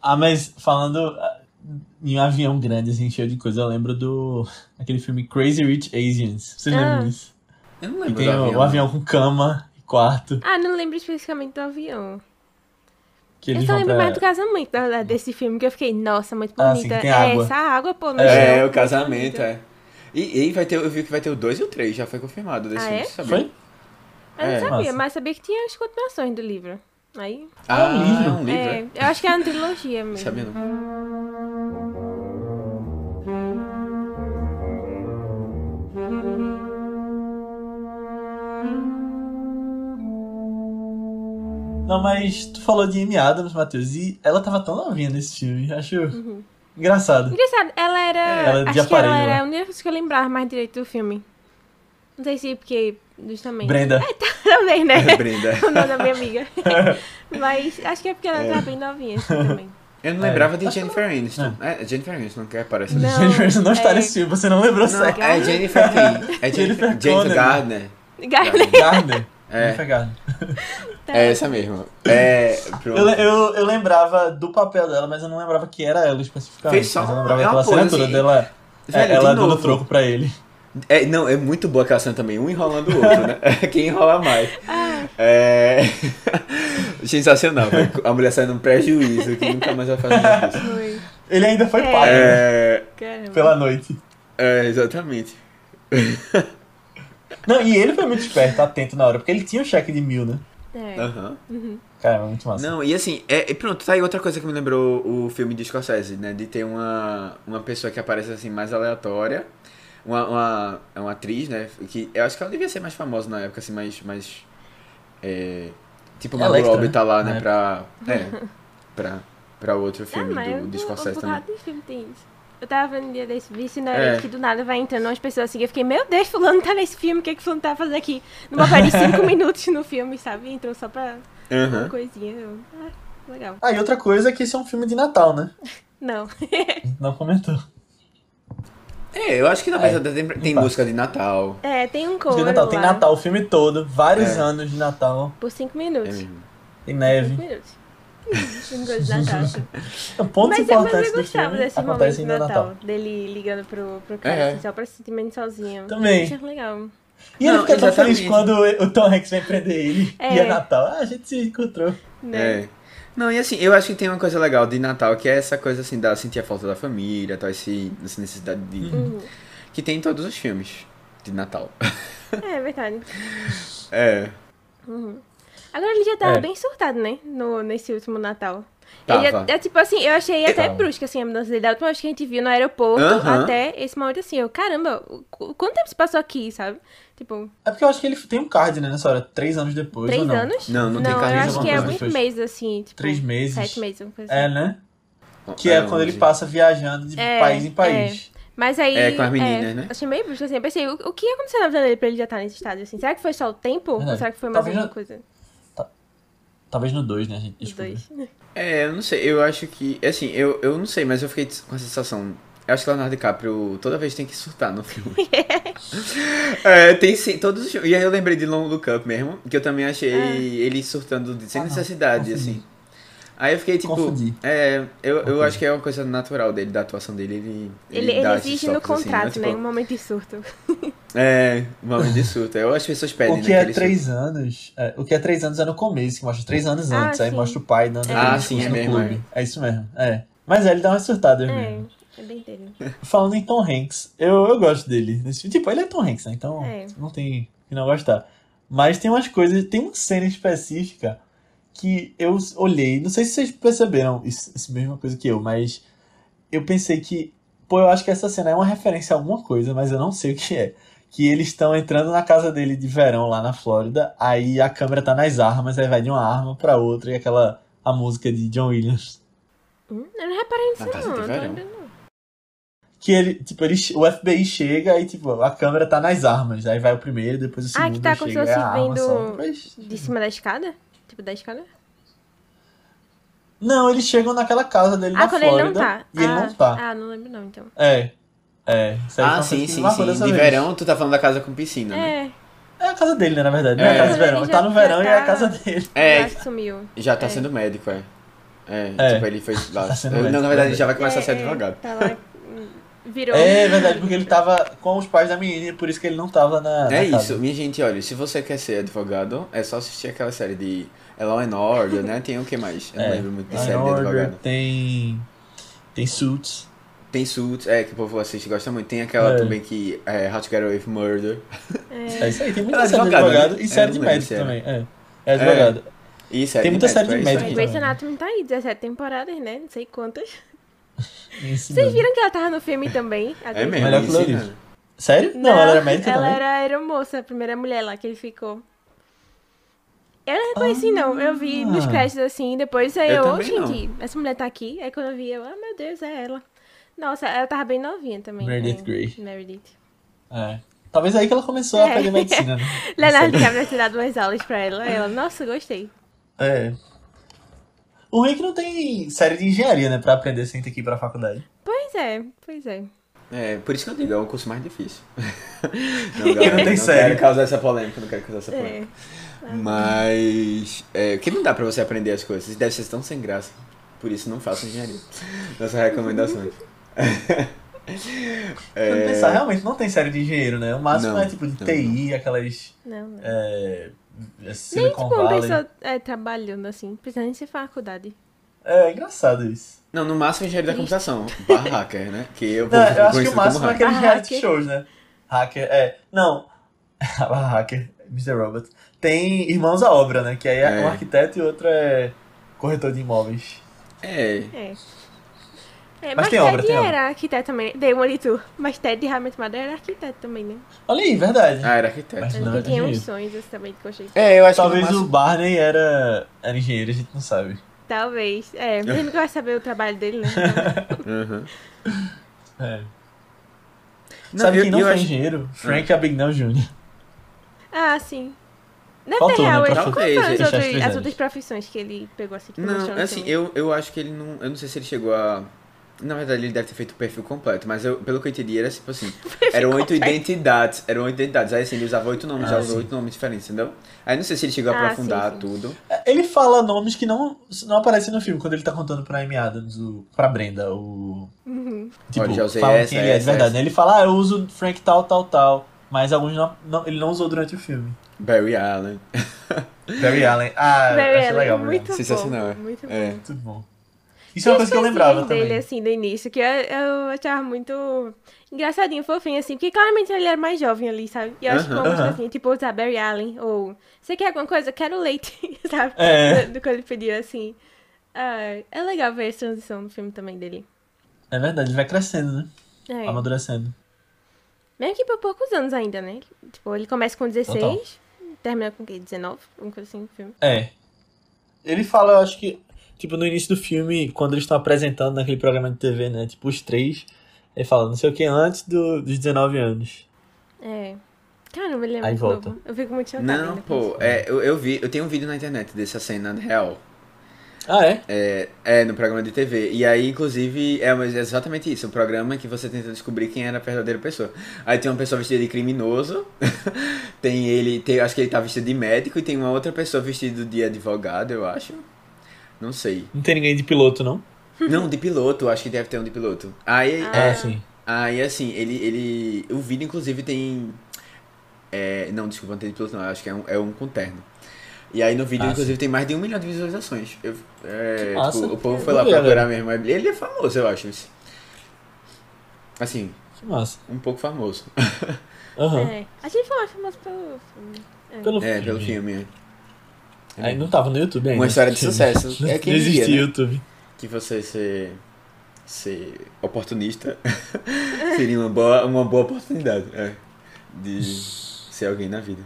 Ah, mas falando ah, em um avião grande, assim, cheio de coisa, eu lembro do... aquele filme Crazy Rich Asians. Vocês Ah. lembram disso? eu não Que lembro tem do o, avião. o avião com cama e quarto. Ah, não lembro especificamente do avião. Que eu só lembro pra... mais do casamento desse filme, que eu fiquei, nossa, muito Ah, bonita. sim, tem é, água. essa água, pô, no É, chão, o casamento, é. E, e vai ter, eu vi que vai ter o 2 e o 3, já foi confirmado desse Ah, filme, é? sabia? Foi? Eu não É. sabia, Massa. mas sabia que tinha as continuações do livro. Aí. Ah, É um livro? é um livro, é, é? eu acho que é uma trilogia mesmo. Sabia não. Não, mas tu falou de Amy Adams, Matheus, e ela tava tão novinha nesse filme. Acho engraçado. Engraçado, ela era. Ela é de acho que ela aparelho, era né? a única coisa que eu lembrava mais direito do filme. Não sei se porque. Justamente. Brenda. Também, né? (laughs) Brenda. o nome da minha amiga. (laughs) Mas acho que é porque ela tá bem novinha assim, também. Eu não É. lembrava de que Jennifer Aniston. É, Jennifer Aniston que aparece. Não, Jennifer não está é- nesse filme, você não lembrou Não, certo. é Jennifer quem? É Jennifer, Jennifer. Gardner. Garner. Gardner. É. Jennifer Gardner. É essa mesmo. É. Eu, eu, eu lembrava do papel dela, mas eu não lembrava que era ela especificamente. Fez só mas eu lembrava é aquela toda dela. Velho, é, de ela dando troco pra ele. É, não, é muito boa aquela cena também, um enrolando o outro, né? (laughs) Quem enrola mais. É. (laughs) Sensacional, velho. A mulher saindo um prejuízo que nunca mais vai fazer isso. Foi. Ele ainda foi É. pago né, É. Caramba. pela noite. É, exatamente. (laughs) Não, e ele foi muito esperto, atento na hora, porque ele tinha o cheque de mil, né? É. Aham. Caramba, muito massa. Não, e assim, é, e pronto, tá aí outra coisa que me lembrou o filme de Scorsese, né? De ter uma, uma pessoa que aparece assim mais aleatória, uma, uma, é uma atriz, né? Que eu acho que ela devia ser mais famosa na época, assim, mais. mais é, tipo, Margot Electra, Robbie tá lá, né? né? Pra. É, pra, pra outro filme mas do, de o- Scorsese o também. de filme tem isso. Eu tava vendo um dia desse vício na É. que do nada vai entrando umas pessoas assim. Eu fiquei, meu Deus, fulano tá nesse filme, o que que fulano tá fazendo aqui? Numa parte de 5 (laughs) minutos no filme, sabe? Entrou só pra uma Aham. coisinha. Eu, ah, legal. Ah, e outra coisa é que esse é um filme de Natal, né? (laughs) Não. Não comentou. É, eu acho que na É, verdade tem, tem tá. música de Natal. É, tem um coro Natal, tem Natal o filme todo, vários É. anos de Natal, por 5 É minutos. tem 5 neve. minutos. Tem coisa de (laughs) Natal. Pontos Mas, eu- mas importantes eu gostava filme desse momento no Natal. Natal. Dele ligando pro, pro cara, É. assim, só pra se sentir menos sozinho. Também. Achei legal. E ele Não, fica tão feliz quando o Tom Hanks vem prender ele. É. E é Natal. Ah, a gente se encontrou. Né? É. Não, e assim, eu acho que tem uma coisa legal de Natal, que é essa coisa assim, da sentir a falta da família, tal, esse, essa necessidade de. Uhum. Que tem em todos os filmes de Natal. É verdade. É. Agora ele já tava É. bem surtado, né? No, nesse último Natal. Tava. Ele já- é tipo assim, eu achei até Tava. brusca assim, a mudança dele. Da última vez que a gente viu no aeroporto, Aham. até esse momento assim, eu, caramba, qu- quanto tempo se passou aqui, sabe? Tipo, É porque eu acho que ele tem um card, né, nessa hora. Três anos depois, três ou não? anos? Não, não tem eu carrinho, acho alguma que é alguns depois. meses, assim, tipo. Três meses. Sete meses, uma coisa É, assim. né? Que é, quando ele passa viajando de É, país em país. Mas aí. É, com as meninas, né? Achei meio brusco assim. Eu pensei, o, o que aconteceu na vida dele pra ele já estar nesse estado assim? Será que foi só o tempo? Ou será que foi mais Talvez alguma coisa? Talvez no dois, né, gente? Os Desculpa. dois. É, eu não sei, eu acho que. Assim, eu, eu não sei, mas eu fiquei com a sensação. Eu acho que o Leonardo DiCaprio toda vez tem que surtar no filme. (laughs) é, tem sim, todos os filmes. E aí eu lembrei de Long Look Up mesmo, que eu também achei ele surtando de- sem Ah, necessidade, assim. Aí eu fiquei tipo. Confundi. É, eu, eu acho que é uma coisa natural dele, da atuação dele. Ele, Ele, ele esses exige no toques, assim, contrato, Tipo, né? Um momento de surto. É, um momento de surto. Eu, as pessoas pedem, O que né? é ele três anos, é, o que é três anos é no começo, que mostra três anos Ah, antes, aí sim. mostra o pai dando Ah, aquele sim, é no mesmo, clube. É. isso mesmo, é. Mas é, ele dá umas surtadas É, mesmo. É bem dele. Falando em Tom Hanks, eu, eu gosto dele. Tipo, ele é Tom Hanks, né? Então É. não tem que não gostar. Mas tem umas coisas, tem uma cena específica que eu olhei, não sei se vocês perceberam isso, isso mesma coisa que eu, mas eu pensei que, pô, eu acho que essa cena é uma referência a alguma coisa, mas eu não sei o que é. Que eles estão entrando na casa dele de verão lá na Flórida, aí a câmera tá nas armas, aí vai de uma arma pra outra e aquela a música de John Williams. Hum, eu não reparei nisso, não. não tô verão. lembrando, não. Que ele, tipo, ele, o FBI chega e, tipo, a câmera tá nas armas. Aí vai o primeiro, depois o Ah, segundo que tá como se chega, fosse é. Depois- De cima da escada? Tipo, da escada? Não, eles chegam naquela casa dele ah, na quando Flórida. ele não tá. E ele ah, não tá. Ah, não lembro não, então. É. É. Ah, sim, sim, sim. De vez. verão, tu tá falando da casa com piscina, né? É, É a casa dele, né, na verdade. Não é, É. a casa de verão. Ele Ele tá no verão e é a tá- casa dele. É, já sumiu. já tá É. sendo médico, é. É, É. tipo, ele foi (laughs) lá. Tá sendo Não, médico, na verdade, ele já vai começar a ser É, advogado. Tá lá, virou. É verdade, porque ele tava com os pais da menina e por isso que ele não tava na. na É casa. isso, minha gente, olha, se você quer ser advogado, é só assistir aquela série de Law and Order, né? Tem o que mais? Eu não É. lembro muito de Law and série de Order, advogado. Tem. Tem Suits. Tem Suits, é, que o povo assiste e gosta muito. Tem aquela É. também que é How to Get Away with Murder. É isso aí, tem muita é série de advogada, advogado né? e série É, de não lembro médico também. É, é advogado. E série Tem de muita série de é médico. Mas Grey's. Anatomy tá aí, 17 temporadas, né? Não sei quantas. (laughs) Vocês viram que ela tava no filme também? A É mesmo, Melhor isso, que o né? Sério? Não, ela era médica ela também? era aeromoça, a primeira mulher lá que ele ficou. Eu não reconheci, não. Eu vi nos Ah. créditos assim, depois aí Eu eu, gente, essa mulher tá aqui. Aí quando eu vi, eu, ah, meu Deus, é ela. Nossa, ela tava bem novinha também. Meredith é, Grey. Meredith. É. Talvez aí que ela começou a É. aprender medicina, né? (laughs) Leonardo DiCaprio ter dado umas aulas pra ela. Aí ela, nossa, gostei. É. O ruim é que não tem série de engenharia, né? Pra aprender sem ter que ir pra faculdade. Pois é, pois é. É, por isso que eu digo, é o curso mais difícil. (laughs) não, (laughs) não tem não série. quero causar essa polêmica, não quero causar essa polêmica. É. Mas, é, que não dá pra você aprender as coisas, deve ser tão sem graça. Por isso não faça engenharia. (laughs) Nossas recomendações. É... Quando pensar, realmente não tem série de engenheiro, né? O máximo Não, é tipo de não, TI, aquelas. Não, não. É, é, Nem Silicon tipo uma Valley. pessoa é, trabalhando assim, precisando nem ser faculdade. É engraçado isso. Não, no máximo engenharia da computação, barra hacker, né? Que eu, Não, eu acho que o máximo é aqueles reality shows, né? Hacker, é. Não. (laughs) Ah, hacker, Mr. Robot. Tem Irmãos à Obra, né? Que aí é, É. um arquiteto e outro é corretor de imóveis. É, É. É, Mas mas, tem Ted obra, tem obra. era arquiteto também. Dei uma de tu. Mas Ted realmente Mother era arquiteto também, né? Olha aí, verdade. ah, era arquiteto. Mas Ele não, é tinha uns sonhos assim, também que eu achei. É, eu acho Talvez que o máximo... Barney era, era engenheiro, a gente não sabe. Talvez. É, mas (laughs) ele nunca vai saber o trabalho dele, né? Uhum. (laughs) É. Não, sabe eu- quem não eu foi acho- engenheiro? Frank Abagnale Jr. ah, sim. Deve Faltou, né, real. Ele, as, Talvez, as outras, as outras profissões que ele pegou assim? Que Não, assim, eu, eu acho que ele não. Eu não sei se ele chegou a. Na verdade, ele deve ter feito o perfil completo, mas eu, pelo que eu entendi, era tipo assim: (laughs) eram oito identidades. Eram oito identidades. Aí assim, ele usava oito nomes, Ah, já usou oito nomes diferentes, entendeu? Aí não sei se ele chegou a Ah, aprofundar sim, sim. tudo. Ele fala nomes que não, não aparecem no filme, quando ele tá contando pra Amy Adams, o, pra Brenda, o... Uhum. Tipo, Olha, já usei fala essa, quem ele é de verdade. né? Ele fala, ah, eu uso Frank tal, tal, tal. Mas alguns não, não- ele não usou durante o filme. Barry Allen. Barry Allen. Ah, Barry achei Allen, legal, muito Barry Sensacional, bom. é. Muito bom. É. Muito bom. Isso é uma E coisa que eu lembrava dele, também. assim, do início, que eu, eu achava muito engraçadinho, fofinho, assim, porque claramente ele era mais jovem ali, sabe? E eu acho que Aham. uma música Aham. assim, tipo, usar Barry Allen, ou você quer alguma coisa? Quero leite, (laughs) sabe? É. Do, do que ele pedia, assim. Ah, é legal ver essa transição no filme também dele. É verdade, ele vai crescendo, né? É. Amadurecendo. Mesmo que por poucos anos ainda, né? Tipo, ele começa com 16, Total. termina com o quê? 19? Alguma coisa assim no filme. É. Ele fala, eu acho que, tipo, no início do filme, quando eles estão apresentando naquele programa de TV, né? Tipo, os três, ele fala, não sei o que, antes do, dos 19 anos. É. Caramba, ele é Aí muito volta. novo. Eu fico muito chocada Não, pô, é, eu, eu vi, eu tenho um vídeo na internet dessa cena real. Ah, é? É, é, no programa de TV. E aí, inclusive, é mas é exatamente isso. Um programa que você tenta descobrir quem era a verdadeira pessoa. Aí tem uma pessoa vestida de criminoso. (laughs) tem ele, tem, acho que ele tá vestido de médico. E tem uma outra pessoa vestida de advogado, eu acho. Não sei. Não tem ninguém de piloto, não? Não, de piloto, acho que deve ter um de piloto. Aí, Ah. é, sim. aí assim, ele, ele. O vídeo, inclusive, tem. é, não, desculpa, não tem de piloto, não. Acho que é um, é um com terno. E aí no vídeo, Ah, inclusive, tem mais de um milhão de visualizações. Eu, é, Massa. tipo, o povo foi lá ver procurar mesmo. Ele é famoso, eu acho. isso. Assim, Que massa. um pouco famoso. Aham. É. A gente foi famoso pelo filme. É. Pelo É, filme. pelo filme. Aí não tava no YouTube ainda. Uma história de sucesso. Não, É quem não existia né? YouTube. Que você ser, ser oportunista (laughs) seria uma boa, uma boa oportunidade. É, de ser alguém na vida.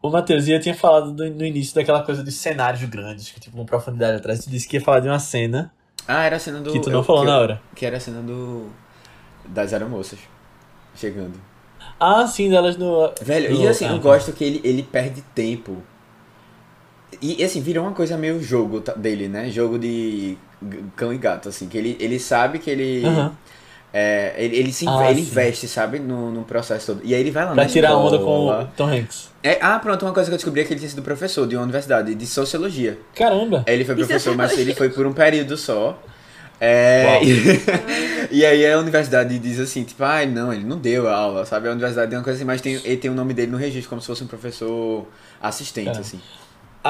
O Matheus ia tinha falado do- no início daquela coisa dos cenários grandes, que tipo, uma profundidade atrás. Tu disse que ia falar de uma cena Ah, era a cena do. que tu não eu- falou que eu- na hora. Que era a cena do. Das aeromoças. Chegando. Ah, sim, delas no. Velho, no- e assim, ah, eu gosto que ele, ele perde tempo. E assim, virou uma coisa meio jogo dele, né? Jogo de cão e gato, assim. Que ele, ele sabe que ele. Aham. É, ele, ele, se, Ah, ele investe, sabe? No, no processo todo. E aí ele vai lá Pra na tirar onda com escola. o Tom Hanks. É, ah, pronto, uma coisa que eu descobri é que ele tinha sido professor de uma universidade de sociologia. Caramba! Ele foi professor, mas ele foi por um período só. É, e, (laughs) e aí a universidade diz assim, tipo, ai não, ele não deu aula, sabe? A universidade tem uma coisa assim, mas tem, ele tem o nome dele no registro, como se fosse um professor assistente, Caramba. assim.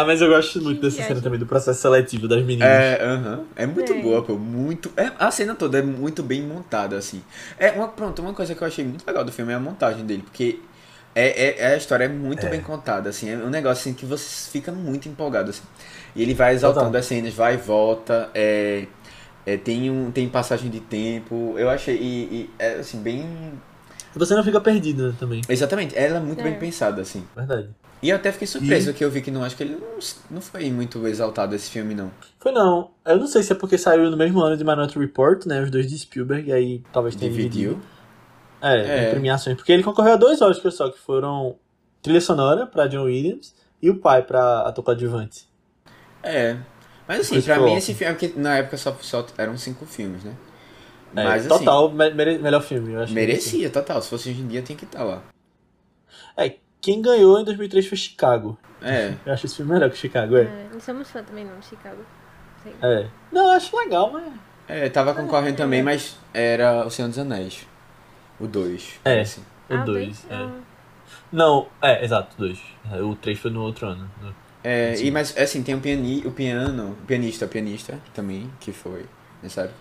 Ah, mas eu gosto muito dessa viagem. cena também do processo seletivo das meninas. É, aham. É muito É. boa, pô. Muito. É, a cena toda é muito bem montada, assim. É uma, pronto, uma coisa que eu achei muito legal do filme é a montagem dele, porque é, é, é- a história é muito É. bem contada, assim. É um negócio assim que você fica muito empolgado, assim. E ele vai exaltando Total. as cenas, vai e volta. É, é, tem, um, tem passagem de tempo. Eu achei. E, e é assim, bem. Você não fica perdido também. Exatamente, ela é muito É. bem pensada, assim. Verdade. E eu até fiquei surpreso que eu vi que não acho que ele não, não foi muito exaltado esse filme, não. Foi não. Eu não sei se é porque saiu no mesmo ano de Minority Report, né? Os dois de Spielberg, e aí talvez tenha Dividiu. dividido. É, É. em premiações. Porque ele concorreu a dois Oscars só, que foram trilha sonora pra John Williams e o pai pra ator coadjuvante. É. Mas assim, pra mim esse filme, porque na época só, só eram cinco filmes, né? É, Mas assim, total, me- mere- melhor filme, eu acho. merecia, total. Se fosse hoje em dia, tem que estar lá. É, quem ganhou em 2003 foi Chicago. É. Eu acho esse filme melhor que Chicago, é. É, não somos fã também não, de Chicago. Sei. É. Não, eu acho legal, mas... É, tava concorrendo também, mas era O Senhor dos Anéis. O 2. É. Assim. O Ah, 2, bem- é. ah, Não, é, exato, o 2. O 3 foi no outro ano. No- É, Sim. e, mas assim, tem o, piani, o piano, o pianista, o pianista também, que foi nessa época.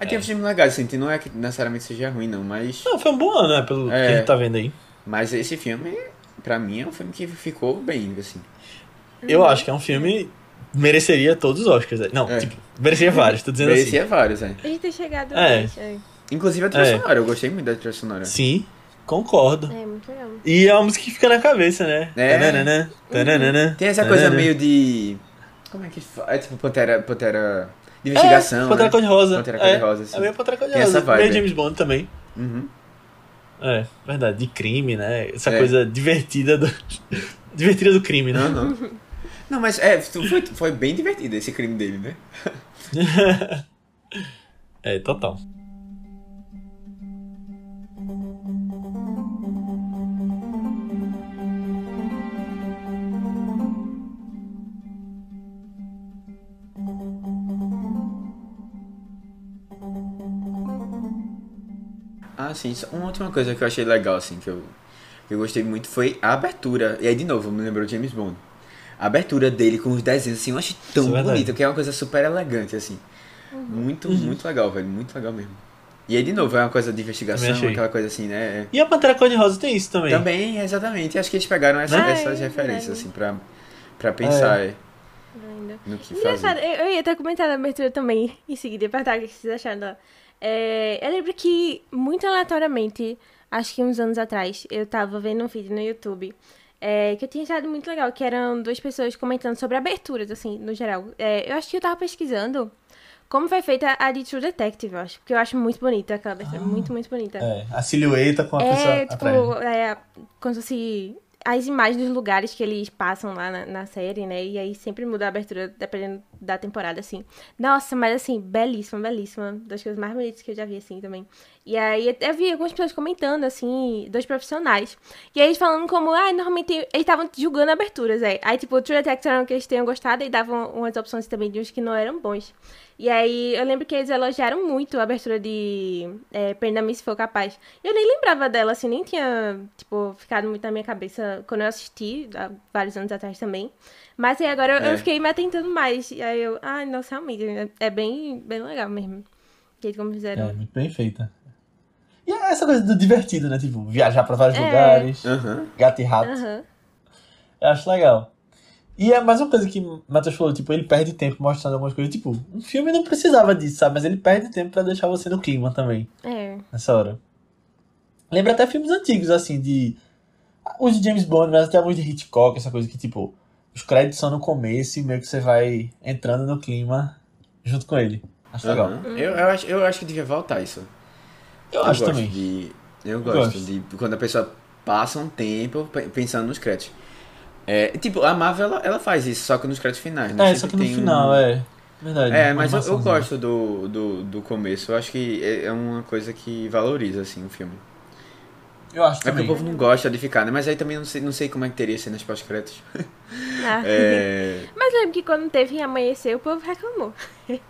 Aí tem É. uns filmes legais, assim, não é que necessariamente seja ruim, não, mas. Não, foi um bom ano, né? Pelo É. que a gente tá vendo aí. Mas esse filme, pra mim, é um filme que ficou bem, assim. Eu acho que é um filme mereceria todos os Oscars. né? Não, É. tipo, mereceria vários, tô dizendo Merecia vários, é. A gente tem chegado É. antes, é. Inclusive a trilha É. sonora, eu gostei muito da trilha sonora. assim. Sim, concordo. É, muito legal. E é uma música que fica na cabeça, né? É. Tananana, tananana, Tem essa coisa tananana. meio de. Como é que fala? É tipo Pantera. Pantera. De investigação. É, Pantera né? Cor-de-Rosa. Pantera é, Cor-de-Rosa, É assim. meio Pantera Tem Cor-de-Rosa. essa vibe, Meio é. James Bond também. Uhum. É, verdade. De crime, né? Essa É. coisa divertida do... (laughs) divertida do crime, né? Aham. Não, mas é, foi, foi bem divertido esse crime dele, né? (laughs) É, total. Ah, sim. Uma última coisa que eu achei legal, assim, que eu, que eu gostei muito foi a abertura. E aí, de novo, me lembrou de James Bond. A abertura dele com os desenhos, assim, eu achei tão Isso é bonita, que é uma coisa super elegante, assim. Muito, muito legal, velho. Muito legal mesmo. E aí, de novo, é uma coisa de investigação, aquela coisa assim, né? E a Pantera Cor-de-Rosa tem isso também. Também, exatamente. Acho que eles pegaram essa- essas Ah, é referências, verdade. assim, pra, pra pensar é, Ainda. no que fazer. eu, eu ia ter comentado a abertura também em seguida, e o que vocês acharam dela. É, eu lembro que, muito aleatoriamente, acho que uns anos atrás, eu tava vendo um vídeo no YouTube é, que eu tinha achado muito legal, que eram duas pessoas comentando sobre aberturas, assim, no geral. É, eu acho que eu tava pesquisando como foi feita a de True Detective, eu acho, porque eu acho muito bonita aquela abertura, muito, muito bonita. É, a silhueta com a pessoa É, tipo, atrás. é, como se fosse as imagens dos lugares que eles passam lá na, na série, né? E aí sempre muda a abertura dependendo da temporada, assim. Nossa, mas assim, belíssima, belíssima. Das coisas mais bonitas que eu já vi, assim, também. E aí eu vi algumas pessoas comentando, assim, dois profissionais. E aí eles falando como, ah, normalmente eles estavam julgando aberturas, é. Aí, tipo, o True Detective eram que eles tenham gostado e davam umas opções também de uns que não eram bons. E aí eu lembro que eles elogiaram muito a abertura de é, Perna-me se for capaz. Eu nem lembrava dela, assim, nem tinha, tipo, ficado muito na minha cabeça quando eu assisti, há vários anos atrás também. Mas aí agora eu, eu É. fiquei me atentando mais. E aí eu, ai, nossa, realmente, é- é bem, bem legal mesmo. Jeito como fizeram. É, bem feita. E é essa coisa do divertido, né? Tipo, viajar pra vários É. lugares, Aham. gato e rato. Aham. Eu acho legal. E é mais uma coisa que o Matheus falou, tipo, ele perde tempo mostrando algumas coisas. Tipo, um filme não precisava disso, sabe? Mas ele perde tempo pra deixar você no clima também, É. nessa hora. Lembra até filmes antigos, assim, de. Os de James Bond, mas até alguns de Hitchcock, essa coisa que, tipo, os créditos são no começo e meio que você vai entrando no clima junto com ele. Acho legal. Aham. Eu, eu, acho, eu acho que devia voltar isso. Eu, acho gosto também. De, eu gosto, gosto. de quando a pessoa passa um tempo pe- pensando nos créditos. É, tipo, a Marvel ela, ela faz isso, só que nos créditos finais, né? É, só que no tem um- final, é. Verdade. É, mas eu, eu gosto do, do, do começo. Eu acho que é é uma coisa que valoriza, assim, o filme. Eu acho É que também. o povo não gosta de ficar, né? Mas aí também eu não sei, não sei como é que teria cenas pós-créditos. (laughs) Ah. É... Mas eu lembro que quando teve Amanhecer, o povo reclamou. (laughs)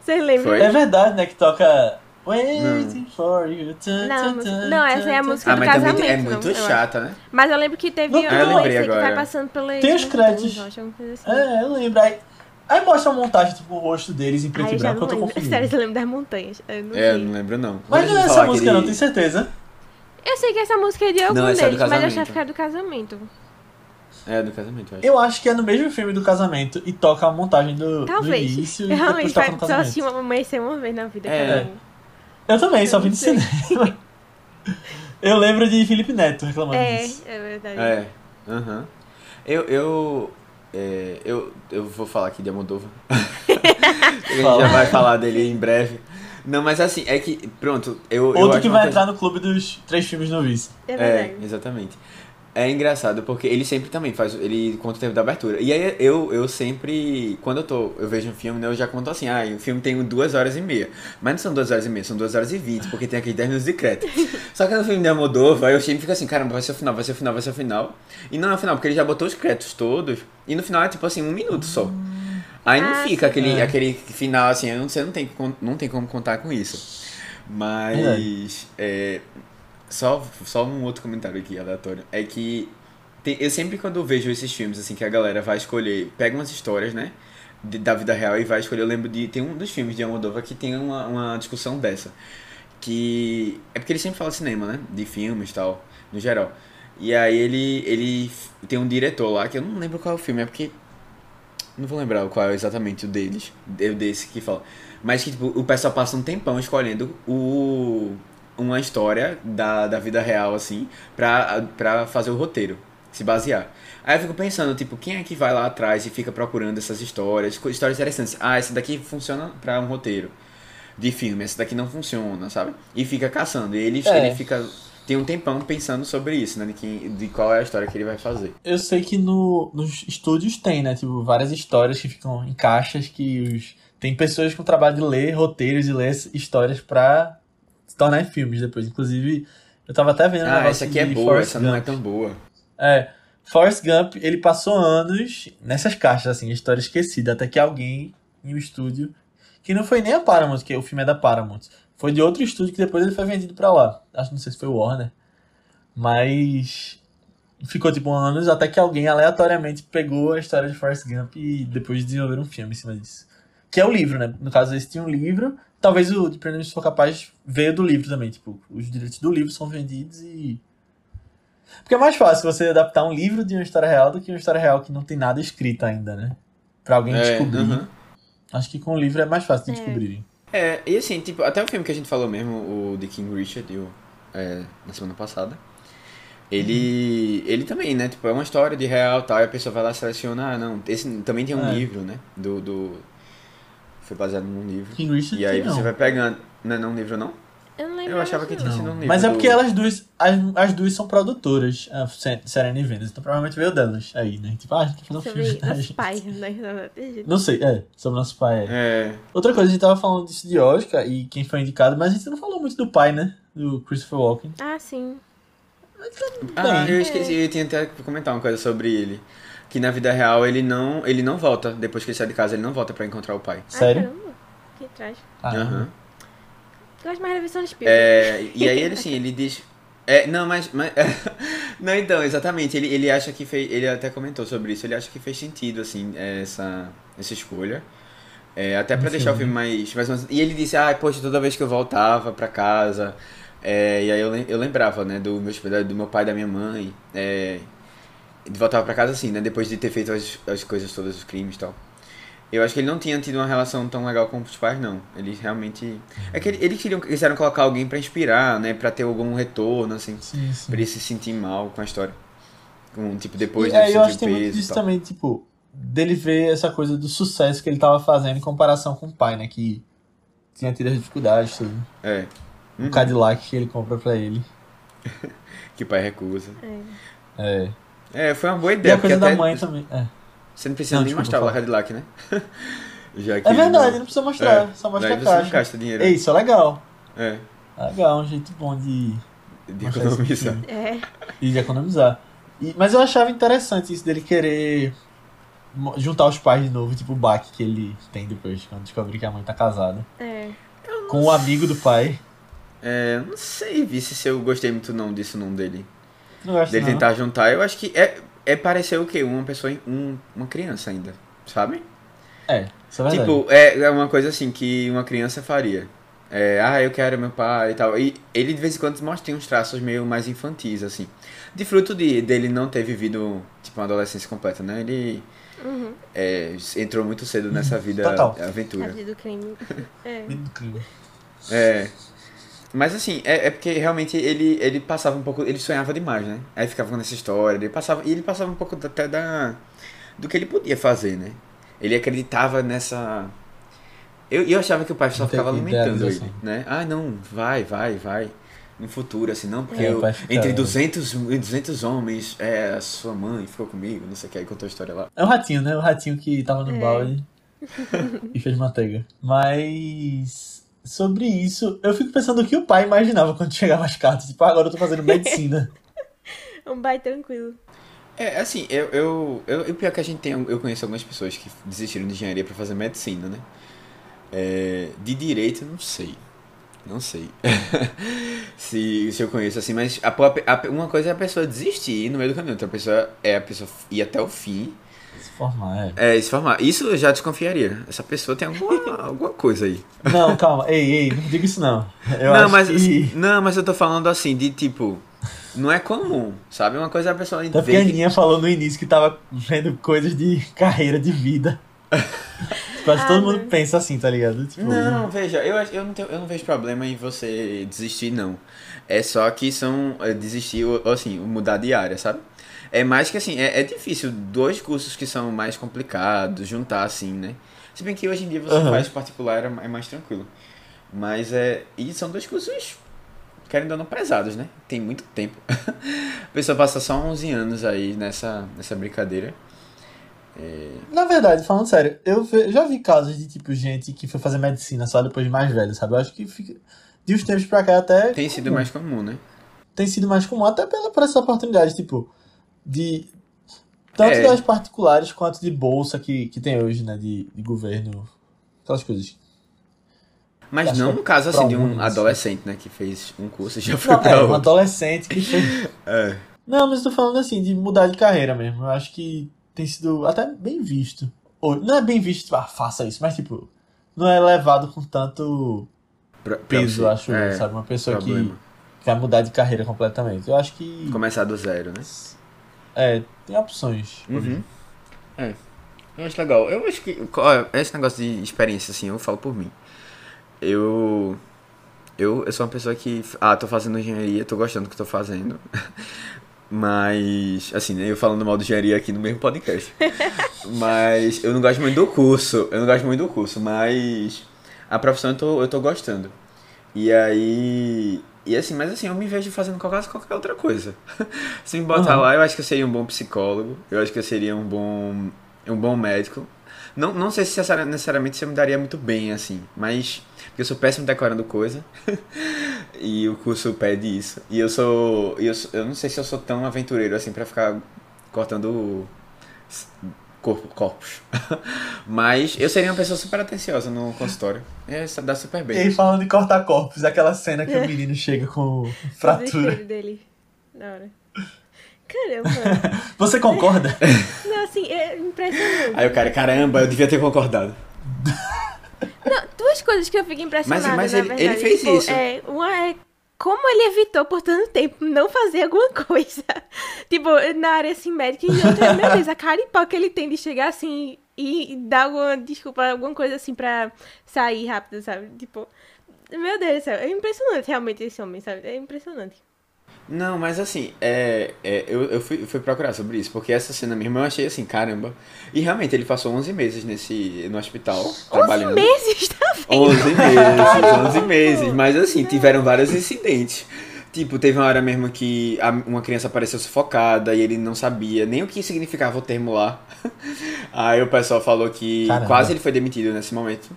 Vocês lembram? Foi? É verdade, né? Que toca Waiting for you. Não, não, essa é a música Ah, do casamento. é não, muito eu acho. chata, né? Mas eu lembro que teve Não, um eu esse lembrei que vai agora. passando pela. Tem os créditos. Assim. É, eu lembro. Aí, aí mostra a montagem, tipo, o rosto deles em preto e branco, eu não tô lembro. confundindo. Sério, eu lembro das montanhas. Eu não É, eu não lembro não. Mas não é essa música, aquele- não, tem certeza? Eu sei que essa música é de algum Não, é do deles, mas eu casamento. achava que era do casamento. É, do casamento, eu acho. Eu acho que é no mesmo filme do casamento e toca a montagem do, do Talvez. início Eu e depois realmente toca no só casamento. assisti uma amanhecer uma vez na vida. É. cada um. Eu também, só Eu vi não no sei. cinema. Eu lembro de Felipe Neto reclamando É, disso. é verdade. É, aham. Eu, eu, é, eu, eu vou falar aqui de Almodóvar. (laughs) a gente Fala. já vai falar dele em breve. Não, mas assim, é que, pronto, eu, eu Outro acho que vai coisa- entrar no clube dos três filmes no vice. É É, verdade. exatamente. É engraçado porque ele sempre também faz, ele conta o tempo da abertura. E aí eu, eu sempre, quando eu tô, eu vejo um filme, né, eu já conto assim, ah, o filme tem duas horas e meia. Mas não são duas horas e meia, são duas horas e vinte, porque tem aqueles 10 minutos de crédito. Só que no filme de Almodóvar, eu sempre fico assim, caramba, vai ser o final, vai ser o final, vai ser o final. E não é o final, porque ele já botou os créditos todos, e no final é tipo assim, um minuto só. Aí não Ah, fica sim. aquele, É. aquele final assim, eu não- você não tem, não tem como contar com isso. Mas, é, só, só um outro comentário aqui, aleatório. É que tem- eu sempre quando vejo esses filmes, assim, que a galera vai escolher, pega umas histórias, né? de- da vida real e vai escolher. Eu lembro de. Tem um dos filmes de Almodóvar que tem uma, uma discussão dessa. Que. É porque ele sempre fala cinema, né? De filmes e tal, no geral. E aí ele. ele tem um diretor lá, que eu não lembro qual é o filme, é porque. Não vou lembrar qual é exatamente o deles. Desse que fala. Mas que tipo, o pessoal passa um tempão escolhendo o. Uma história da, da vida real, assim, pra, pra fazer o roteiro, se basear. Aí eu fico pensando, tipo, quem é que vai lá atrás e fica procurando essas histórias, histórias interessantes. Ah, essa daqui funciona pra um roteiro de filme, essa daqui não funciona, sabe? E fica caçando. E ele, É. ele fica. Tem um tempão pensando sobre isso, né? De, quem, de qual é a história que ele vai fazer. Eu sei que no, nos estúdios tem, né? Tipo, várias histórias que ficam em caixas que os. Tem pessoas com trabalho de ler roteiros e ler histórias pra tornar em filmes depois. Inclusive, eu tava até vendo Ah, essa aqui é boa, Forrest essa não é Gump. tão boa. É, Forrest Gump, ele passou anos nessas caixas, assim, história esquecida, até que alguém em um estúdio, que não foi nem a Paramount, que o filme é da Paramount, foi de outro estúdio que depois ele foi vendido pra lá. Acho que não sei se foi o Warner, mas ficou tipo anos até que alguém aleatoriamente pegou a história de Forrest Gump e depois desenvolveram um filme em cima disso. Que é o livro, né? No caso, esse tinha um livro. Talvez o de Prêmio Se For Capaz veio do livro também. Tipo, os direitos do livro são vendidos e porque é mais fácil você adaptar um livro de uma história real do que uma história real que não tem nada escrito ainda, né? Pra alguém É, descobrir. aham. Acho que com o livro é mais fácil de É. descobrirem. É, e assim, tipo, até o filme que a gente falou mesmo, o de King Richard, o, é, na semana passada, ele, ele também, né, tipo, é uma história de real tal, e a pessoa vai lá e seleciona, ah, não, esse também tem um É. livro, né, do, do, foi baseado num livro, King Richard e aí você não. vai pegando, não é não um livro não? Eu não lembro. Eu achava que tinha sido um livro Mas é do- porque elas duas, as, as duas são produtoras, a Se- Serena e Venus, então provavelmente veio delas aí, né? Tipo, ah, a gente quer fazer um Sobre filme nossos gente. pais, né? Não sei, é, sobre nosso pai. É. É, Outra coisa, a gente tava falando disso de Oscar e quem foi indicado, mas a gente não falou muito do pai, né? Do Christopher Walken. Ah, sim. ah, Bem. eu esqueci, eu tinha até que comentar uma coisa sobre ele, que na vida real ele não, ele não volta, depois que ele sai de casa, ele não volta pra encontrar o pai. Sério? Ah, caramba. Que traz. Ah, Aham. Eu gosto mais da versão Spielberg. É, e aí ele assim, ele diz. É, não, mas. mas (laughs) não, então, exatamente. Ele, ele acha que fez. Ele até comentou sobre isso. Ele acha que fez sentido, assim, essa, essa escolha. É, até pra No deixar o filme. mais, mais. mais- E ele disse, ah, poxa, toda vez que eu voltava pra casa. é, e aí eu, eu lembrava, né, do meu, do meu pai e da minha mãe. É, ele voltava pra casa assim, né? Depois de ter feito as, as coisas todas, os crimes e tal. Eu acho que ele não tinha tido uma relação tão legal com os pais, não. Eles realmente. É que ele- eles queriam, quiseram colocar alguém pra inspirar, né? Pra ter algum retorno, assim. Sim, sim. Pra ele se sentir mal com a história. Com, tipo, depois, E, né? é, eu acho que tem o muito peso disso também, tipo, dele ver essa coisa do sucesso que ele tava fazendo em comparação com o pai, né? Que tinha tido as dificuldades, tudo. É. O Uhum. Cadillac que ele compra pra ele. (laughs) Que o pai recusa. É. É, foi uma boa E ideia. a coisa porque da até mãe também. É, Você não precisa Não, nem mostrar o fala. Cadillac, né? (laughs) Já que é verdade, não- não precisa mostrar, É, só mostra daí a você caixa. gasta dinheiro. Ei, isso é legal. É, Legal, um jeito bom de, de economizar. É. e de economizar. E- mas eu achava interessante isso dele querer juntar os pais de novo, tipo o baque que ele tem depois, quando descobre que a mãe tá casada. É. Com o amigo do pai. É, não sei, vice se eu gostei muito não disso não dele. Não gosto Dele não. tentar juntar, eu acho que é, é parecer o quê? Uma pessoa, um, uma criança ainda, sabe? É, isso é verdade. Tipo, é, é uma coisa assim que uma criança faria. É, ah, eu quero meu pai e tal. E ele de vez em quando mostra tem uns traços meio mais infantis, assim. De fruto de, dele não ter vivido, tipo, uma adolescência completa, né? Ele Uhum. é, entrou muito cedo nessa vida Total. A aventura. (laughs) vida do crime. É. Medo do crime. É. Mas assim, é, é porque realmente ele, ele passava um pouco. Ele sonhava demais, né? Aí ficava nessa história, ele passava. E ele passava um pouco até da. do que ele podia fazer, né? Ele acreditava nessa. Eu, eu achava que o pai só ficava alimentando ele, né? Ah, não, vai, vai, vai. No futuro, assim, não, porque É, eu, entre 200, e 200 homens, é, a sua mãe ficou comigo, não sei o que, aí contou a história lá. É o ratinho, né? O ratinho que tava no É. balde (laughs) e fez manteiga. Mas sobre isso, eu fico pensando o que o pai imaginava quando chegava as cartas. Tipo, ah, agora eu tô fazendo medicina. (laughs) Um bai tranquilo. É, assim, eu, eu, eu, o pior é que a gente tem, eu conheço algumas pessoas que desistiram de engenharia pra fazer medicina, né? É, de direito, não sei. Não sei. (laughs) se, se eu conheço assim, mas a, a- uma coisa é a pessoa desistir no meio do caminho, outra pessoa é a pessoa ir até o fim, Se formar, é. é, se formar. Isso eu já desconfiaria. Essa pessoa tem alguma, (laughs) alguma coisa aí. Não, calma. Ei, ei, não diga isso não. Eu não, acho mas, que... não, mas eu tô falando assim, de tipo, não é comum, sabe? Uma coisa é a pessoa Até porque a que- Aninha falou no início que tava vendo coisas de carreira, de vida. (laughs) que Ah, todo mundo né? pensa assim, tá ligado? Tipo, Não, veja, eu, eu, não tenho, eu não vejo problema em você desistir, não. É só que são é, desistir, ou, assim, mudar de área, sabe? É mais que assim, é, é difícil dois cursos que são mais complicados, juntar assim, né? Se bem que hoje em dia você Aham. faz particular, é é mais tranquilo. Mas é. E são dois cursos, querendo ou não, pesados, né? Tem muito tempo. (laughs) A pessoa passa só 11 anos aí nessa, nessa brincadeira. Na verdade, falando sério, eu já vi casos de, tipo, gente que foi fazer medicina só depois de mais velho, sabe? Eu acho que fica... de uns tempos pra cá até... Tem sido comum. mais comum, né? Tem sido mais comum, até pela, por essas oportunidades, tipo, de... Tanto É. das particulares quanto de bolsa que, que tem hoje, né? De, de governo, aquelas coisas. Mas Acho não no caso pra assim de um adolescente, né? Que fez um curso e já foi Não, pra é, um outro. adolescente que fez... (laughs) É. Não, mas eu tô falando assim, de mudar de carreira mesmo. Eu acho que tem sido até bem visto. Ou, não é bem visto, tipo, ah, faça isso, mas tipo, não é levado com tanto Pra- pra peso, você. acho É, sabe? Uma pessoa problema. que vai mudar de carreira completamente. Eu acho que. Começar do zero, né? É, tem opções. Uhum. É. Eu acho legal. Eu acho que. Olha, esse negócio de experiência, assim, eu falo por mim. Eu. Eu, eu sou uma pessoa que. Ah, tô fazendo engenharia, tô gostando do que tô fazendo. (laughs) Mas, assim, né, eu falando mal de engenharia aqui no mesmo podcast. (laughs) mas eu não gosto muito do curso. Eu não gosto muito do curso, mas a profissão eu tô, eu tô gostando. E aí. E assim, mas assim, eu me vejo fazendo qualquer, qualquer outra coisa. (laughs) Se me botar Uhum. lá, eu acho que eu seria um bom psicólogo. Eu acho que eu seria um bom. um bom médico. Não, não sei se necessari- necessariamente se eu me daria muito bem, assim, mas. Porque eu sou péssimo decorando coisa. (laughs) e o curso pede isso. E eu sou. Eu, sou- eu não sei se eu sou tão aventureiro assim pra ficar cortando corpo, corpos. (laughs) mas eu seria uma pessoa super atenciosa no consultório. É, dá super E bem. aí, falando de cortar corpos, aquela cena que o menino chega com O fratura. desespero dele. Da hora. Caramba. (laughs) Você concorda? (laughs) Não, assim, é impressionante. Aí o cara, caramba, eu devia ter concordado. Não, duas coisas que eu fico impressionada, Mas- mas na ele- verdade. ele fez Tipo, isso. É, uma é como ele evitou por tanto tempo não fazer alguma coisa. (laughs) tipo, na área assim médica. E outra, meu (laughs) Deus, a cara e pau que ele tem de chegar assim e dar alguma desculpa, alguma coisa assim pra sair rápido, sabe? Tipo, meu Deus do céu, é impressionante realmente esse homem, sabe? É impressionante. Não, mas assim, é, é, eu, eu fui, fui procurar sobre isso, porque essa cena mesmo eu achei assim, caramba. E realmente ele passou 11 meses nesse, no hospital, 11 trabalhando. meses, tá vendo? 11 meses, 11 meses. Mas assim, tiveram vários incidentes. Tipo, teve uma hora mesmo que a- uma criança apareceu sufocada e ele não sabia nem o que significava o termo lá. (laughs) Aí o pessoal falou que Caramba. quase ele foi demitido nesse momento.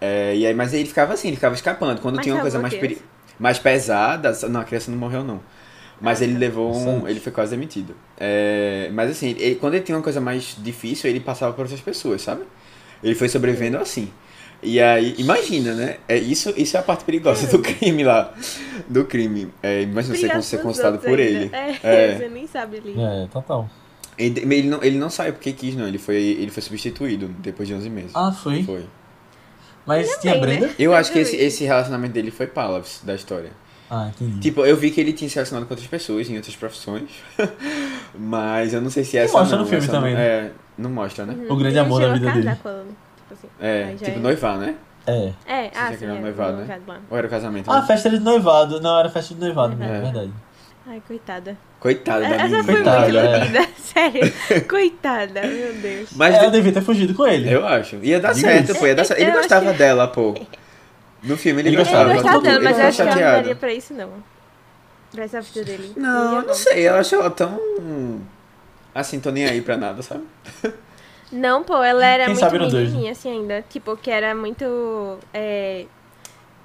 É, e aí, mas aí ele ficava assim, ele ficava escapando. Quando Mas tinha uma coisa salvou mais, a peri- criança? Mais pesada, não, a criança não morreu não. Mas ele levou um. Ele foi quase demitido. É, mas assim, ele- quando ele tinha uma coisa mais difícil, ele passava para outras pessoas, sabe? Ele foi sobrevivendo assim. E aí, imagina, né? É, isso, isso é a parte perigosa do crime lá. Do crime. É, imagina você ser os consultado por ainda. ele. É, É. você nem sabe ali. É, total. Ele, ele não, ele não saiu porque quis, não. Ele foi, ele foi substituído depois de 11 meses. Ah, foi? Foi. Mas tinha bem, né? Brenda? Eu acho que esse, esse relacionamento dele foi palavras da história. Ah, entendi. Tipo, eu vi que ele tinha se relacionado com outras pessoas em outras profissões. (laughs) mas eu não sei se essa mostra não, no filme também, não, né? É, não mostra, né? O grande amor da vida casar dele. com ela, tipo assim. É, tipo é- noivar, né? É. É, ah, sim, queria é, noivado, no né? Ou era o casamento? Ah, né? festa de noivado. Não, era festa de noivado, né? É. É verdade. Ai, coitada. Coitada da Essa menina. foi Coitada, muito é. iludida, (laughs) sério. Coitada, meu Deus. Mas Ela devia ter fugido com ele. eu acho. Ia dar Diga certo, pô. Ia dar certo. Ele Eu gostava que- dela, pô. No filme ele, Ele gostava. Eu gostava dela, ele mas eu acho que ela não daria pra isso, não. Pra essa vida dele. Não, Ia não sei. Eu acho ela tão. Assim, tô nem aí pra nada, sabe? Não, pô, ela era Quem muito né? menininha, assim, ainda. Tipo, que era muito... É,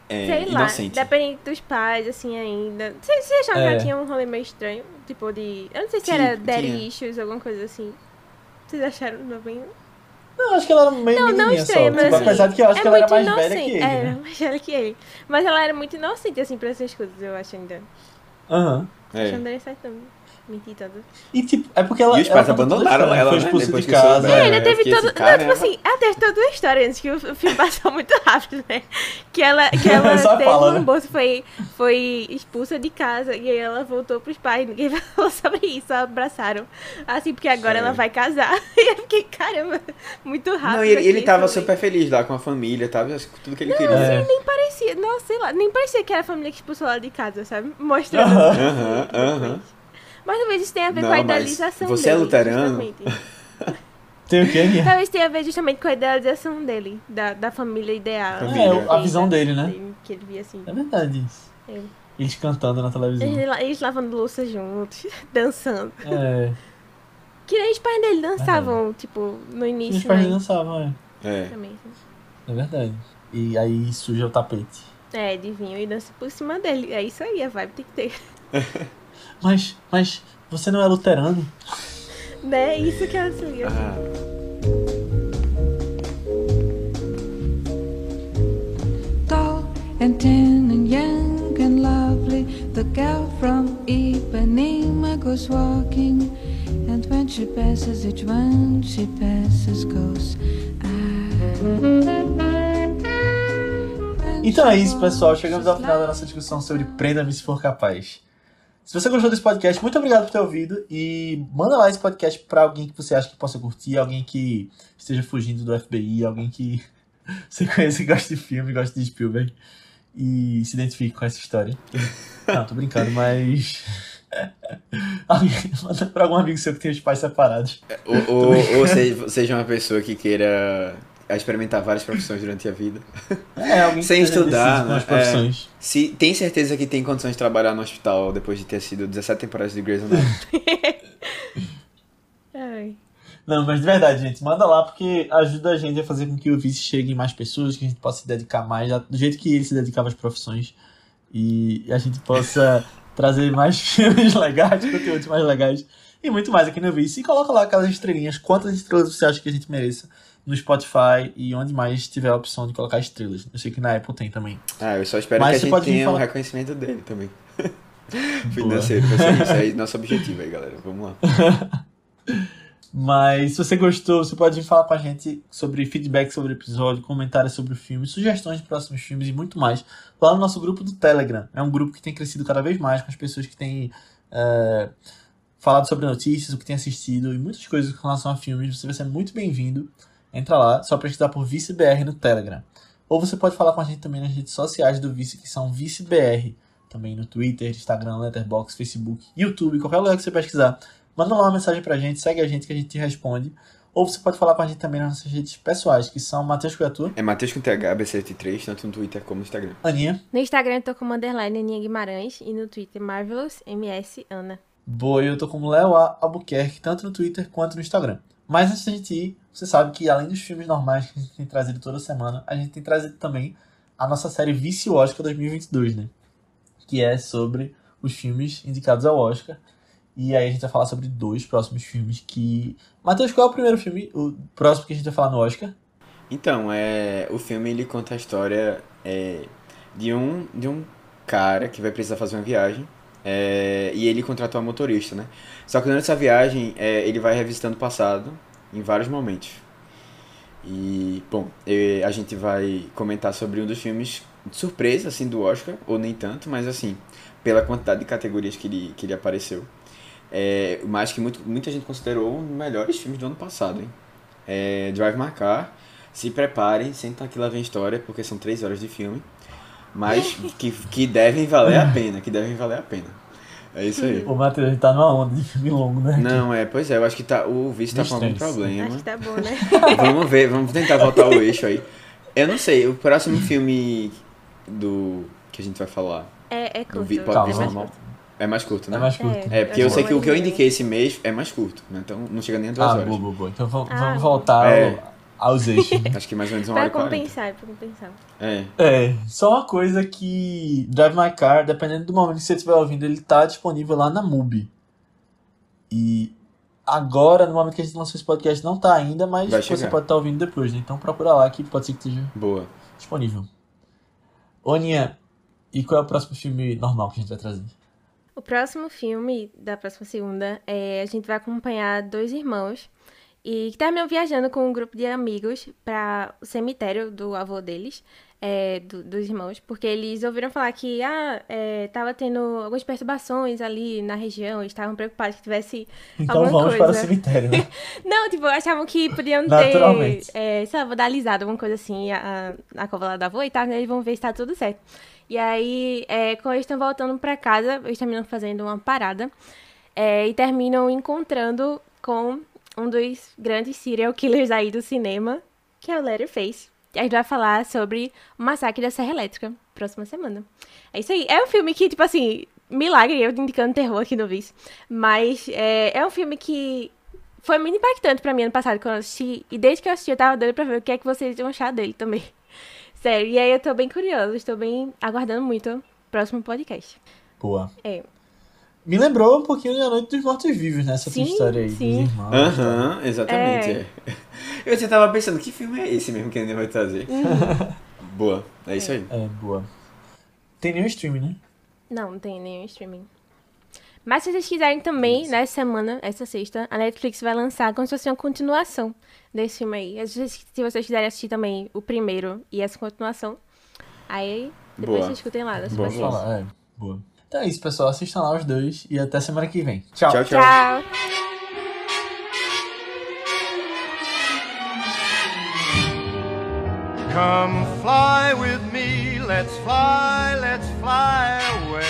É, sei lá, inocente. dependente dos pais, assim, ainda. Vocês vocês acharam que É. ela tinha um rolê meio estranho? Tipo, de... Eu não sei se Tinha, era daddy tinha. issues, alguma coisa assim. Vocês acharam novinho? Não, acho que ela era meio Não, não estranho, só. mas Tipo, assim, apesar de que eu acho é que ela era mais velha que inocente. ele. É, né? (laughs) mais velha que ele. Mas ela era muito inocente, assim, pra essas coisas, eu acho ainda. Aham. É. Achando certo também. Mentir toda. E tipo, é porque ela. E os pais ela abandonaram história, ela, Foi né? expulsa Depois de casa. É, É, ainda teve todo. assim, cara, não, tipo é- assim, ela teve toda uma história antes que o filme passou muito rápido, né? Que ela, (laughs) que ela teve fala, um né? bolso, foi, foi expulsa de casa e aí ela voltou pros pais. Ninguém (laughs) falou sobre isso, só abraçaram. Assim, porque agora É. ela vai casar. (laughs) E eu fiquei, caramba, muito rápido. Não, e ele, ele tava falei. super feliz lá com a família, tava tudo que ele Não, queria. É. assim, nem parecia, não, sei lá, nem parecia que era a família que expulsou ela de casa, sabe? Mostrando. Aham, aham. Mas talvez isso tenha a ver Não, com a idealização você é dele. luterano? justamente. (laughs) Tem o quê, Aninha? Talvez tenha a ver justamente com a idealização dele, da, da família ideal. Família. É, a visão dele, né? Que ele via assim. É verdade isso. É. Eles cantando na televisão. Eles, eles lavando louça juntos, (laughs) dançando. É. Que nem os pais dele dançavam, tipo, no Os início, pais né? dançavam, é. É. Também. É verdade. E aí suja o tapete. É, de vinho e dança por cima dele. É isso aí, a vibe tem que ter. (laughs) Mas, mas, você não é luterano? Né? Isso que ela se liga. Ah, and thin and young and lovely. The girl from Ipanema goes walking, and when she passes, each one she passes goes. "Ah." Então é isso, pessoal. Chegamos ao final da nossa discussão sobre Prenda-me se for capaz. Se você gostou desse podcast, muito obrigado por ter ouvido e manda lá esse podcast pra alguém que você acha que possa curtir, alguém que esteja fugindo do FBI, alguém que (laughs) você conhece e gosta de filme, gosta de Spielberg e se identifique com essa história. (laughs) Não, tô brincando, mas (laughs) alguém manda pra algum amigo seu que tem os pais separados. Ou, ou, ou seja, seja uma pessoa que queira experimentar várias profissões durante a vida. É, alguém Sem estudar, né? profissões. Se tem certeza que tem condições de trabalhar no hospital depois de ter sido 17 temporadas de Grey's Anatomy. (laughs) Ai. Não, mas de verdade, gente, manda lá porque ajuda a gente a fazer com que o Vice chegue em mais pessoas, que a gente possa se dedicar mais a- do jeito que ele se dedicava às profissões e a gente possa (laughs) trazer mais filmes legais, conteúdos mais legais e muito mais aqui no Vice. E coloca lá aquelas estrelinhas, quantas estrelas você acha que a gente mereça no Spotify e onde mais tiver a opção de colocar estrelas. Eu sei que na Apple tem também. Ah, eu só espero Mas que a você gente tenha um falar- reconhecimento dele também. (laughs) Financeiro, isso. É (laughs) nosso objetivo aí, galera. Vamos lá. (laughs) Mas se você gostou, você pode vir falar com a gente sobre feedback sobre o episódio, comentários sobre o filme, sugestões de próximos filmes e muito mais. Lá no nosso grupo do Telegram. É um grupo que tem crescido cada vez mais com as pessoas que têm é, falado sobre notícias, o que tem assistido e muitas coisas com relação a filmes. Você vai ser muito bem-vindo. Entra lá, só pesquisar por ViceBR no Telegram. Ou você pode falar com a gente também nas redes sociais do Vice, que são ViceBR. Também no Twitter, Instagram, Letterboxd, Facebook, YouTube, qualquer lugar que você pesquisar. Manda lá uma mensagem pra gente, segue a gente que a gente te responde. Ou você pode falar com a gente também nas nossas redes pessoais, que são Matheus Cuiatu, É Matheus com TH, B73, tanto no Twitter como no Instagram. Aninha, No Instagram eu tô como underline Aninha Guimarães e no Twitter Marvelous MS Ana. Boa, eu tô como Léo A. Albuquerque, tanto no Twitter quanto no Instagram. Mas antes da gente ir, você sabe que além dos filmes normais que a gente tem trazido toda semana, a gente tem trazido também a nossa série Vice Oscar 2022, né? Que é sobre os filmes indicados ao Oscar. E aí a gente vai falar sobre dois próximos filmes que... Matheus, qual é o primeiro filme, o próximo que a gente vai falar no Oscar? Então, é, o filme ele conta a história é, de, um, de um cara que vai precisar fazer uma viagem é, e ele contratou uma motorista, né? Só que durante essa viagem é, ele vai revisitando o passado em vários momentos. E, bom, é, a gente vai comentar sobre um dos filmes de surpresa, assim, do Oscar, ou nem tanto, mas assim, pela quantidade de categorias que ele, que ele apareceu. É, mas que muito, muita gente considerou um dos melhores filmes do ano passado, hein? É, Drive My Car, se preparem, senta que lá vem história, porque são três horas de filme, mas (laughs) que, que devem valer a pena, que devem valer a pena. É isso aí. O Matheus, a gente tá numa onda de filme longo, né? Não, é, pois é, eu acho que tá, o vice tá com algum problema. Acho que tá bom, né? (laughs) Vamos ver, vamos tentar voltar ao eixo aí. Eu não sei, o próximo filme do que a gente vai falar É, é do curto. vi- é pode Calma. ver mais normal. curto. É mais curto, né? É mais curto. É. É, porque eu Eu sei que o que eu indiquei esse mês é mais curto, né? Então não chega nem a duas Ah, horas. boa, boa, boa. Então vamos, Ah, voltar É. ao- aos (laughs) eixos. Acho que mais ou menos uma hora Pra quarenta. compensar, pra compensar. É. É, só uma coisa que Drive My Car, dependendo do momento que você estiver ouvindo, ele tá disponível lá na MUBI. E agora, no momento que a gente lançou esse podcast, não tá ainda, mas Vai você pode estar ouvindo depois, né? Então procura lá que pode ser que esteja Boa. disponível. Ô, Aninha, e qual é o próximo filme normal que a gente vai trazer? O próximo filme da próxima segunda é a gente vai acompanhar dois irmãos e que terminam viajando com um grupo de amigos para o cemitério do avô deles, é, do- dos irmãos, porque eles ouviram falar que ah, é, tava tendo algumas perturbações ali na região, estavam preocupados que tivesse Então alguma vamos coisa. para o cemitério, né? (laughs) Não, tipo, achavam que podiam ter, é, sei lá, vandalizado, alguma coisa assim, a, a cova lá da avó e tal, né? Eles vão ver se tá tudo certo. E aí, é, quando eles estão voltando pra casa, eles terminam fazendo uma parada é, e terminam encontrando com um dos grandes serial killers aí do cinema, que é o Leatherface. E a gente vai falar sobre o massacre da Serra Elétrica, próxima semana. É isso aí. É um filme que, tipo assim, milagre, eu indicando terror aqui no Vice. Mas é, é um filme que foi muito impactante pra mim ano passado quando eu assisti. E desde que eu assisti, eu tava doida pra ver o que é que vocês iam achar dele também. (laughs) Sério, e aí eu tô bem curiosa, estou bem aguardando muito o próximo podcast. Boa. É. Me lembrou um pouquinho da Noite dos Mortos-Vivos, né? Essa tua Sim, história aí sim. dos irmãos. Aham, exatamente. É. é. (laughs) Eu já tava pensando, que filme é esse mesmo que a gente vai trazer? (laughs) Boa, é isso aí. É, boa. Tem nenhum streaming, né? Não, não tem nenhum streaming. Mas se vocês quiserem também, nessa semana, essa sexta, a Netflix vai lançar como se fosse uma continuação desse filme aí. Às vezes, se vocês quiserem assistir também o primeiro e essa continuação, aí depois Boa. vocês escutem lá. Boa, falar, é. Boa. Então é isso, pessoal. Assistam lá os dois e até semana que vem. Tchau. Tchau, tchau. Tchau! Come fly with me, let's fly, let's fly away.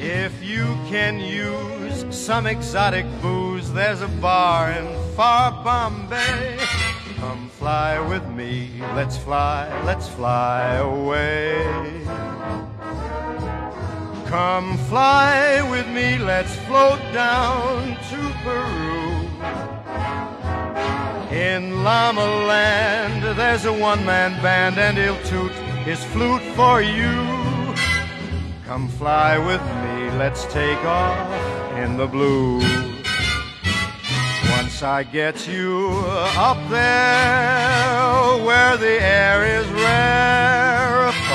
If you can use some exotic booze, there's a bar in far Bombay. Come fly with me, let's fly, let's fly away. Come fly with me, let's float down to Peru. In Llama Land, there's a one man band, and he'll toot his flute for you. Come fly with me, let's take off in the blue. Once I get you up there where the air is rarefied,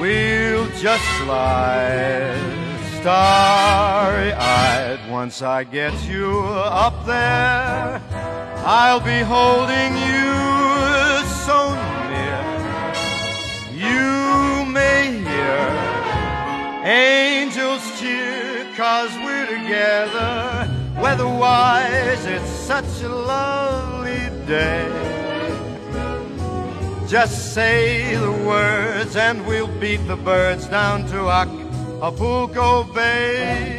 we'll just slide starry eyed. Once I get you up there, I'll be holding you so near. You may hear angels cheer, cause we're together. Weatherwise, it's such a lovely day. Just say the words and we'll beat the birds down to Acapulco Bay.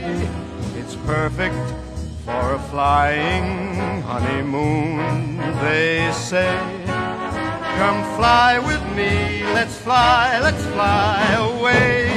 It's perfect for a flying honeymoon, they say. Come fly with me, let's fly, let's fly away.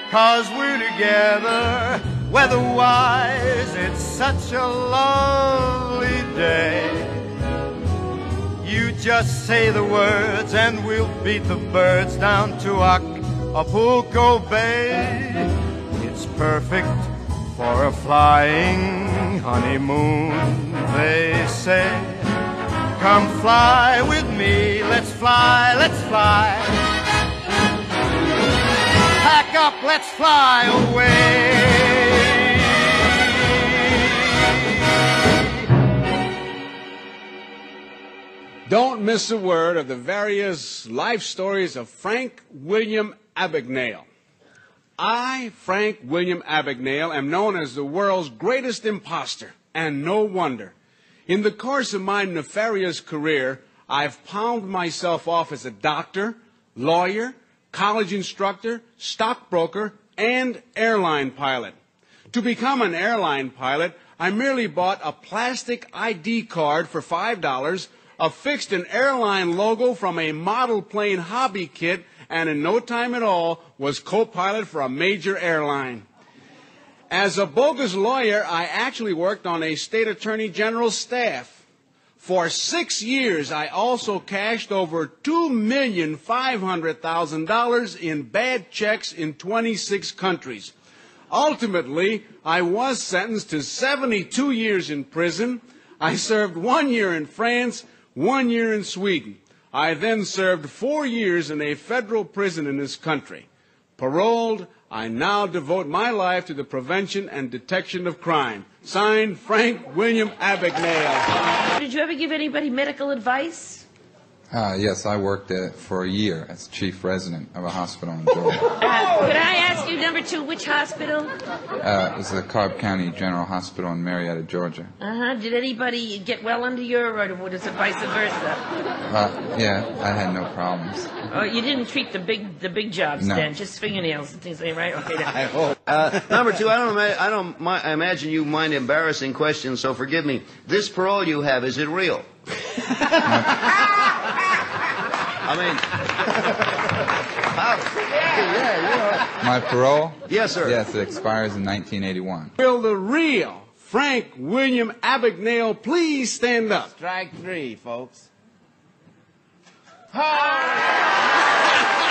cause we're together. Weatherwise, it's such a lovely day. You just say the words and we'll beat the birds down to Acapulco Bay. It's perfect for a flying honeymoon, they say. Come fly with me, let's fly, let's fly. Pack up, let's fly away. Don't miss a word of the various life stories of Frank William Abagnale. I, Frank William Abagnale, am known as the world's greatest impostor, and no wonder. In the course of my nefarious career, I've palmed myself off as a doctor, lawyer, college instructor, stockbroker, and airline pilot. To become an airline pilot, I merely bought a plastic ID card for $5, affixed an airline logo from a model plane hobby kit, and in no time at all was co-pilot for a major airline. As a bogus lawyer, I actually worked on a state attorney general's staff. For six years, I also cashed over $2,500,000 in bad checks in 26 countries. Ultimately, I was sentenced to 72 years in prison. I served one year in France, one year in Sweden. I then served four years in a federal prison in this country. Paroled, I now devote my life to the prevention and detection of crime. Signed, Frank William Abagnale. Did you ever give anybody medical advice? Uh, yes, I worked at, for a year as chief resident of a hospital in Georgia. Uh, could I ask you, number two, which hospital? Uh, it was the Cobb County General Hospital in Marietta, Georgia. Uh huh. Did anybody get well under your, or was it vice versa? Uh, yeah, I had no problems. Oh, you didn't treat the big, the big jobs No. then, just fingernails and things like that, right? Okay. Then. Uh, number two, I don't, ima- I don't mi- I imagine you mind embarrassing questions, so forgive me. This parole you have, is it real? (laughs) (laughs) I mean, how, (laughs) yeah, My parole? Yes, sir. Yes, it expires in 1981. Will the real Frank William Abagnale please stand up? Strike three, folks. Ha! (laughs)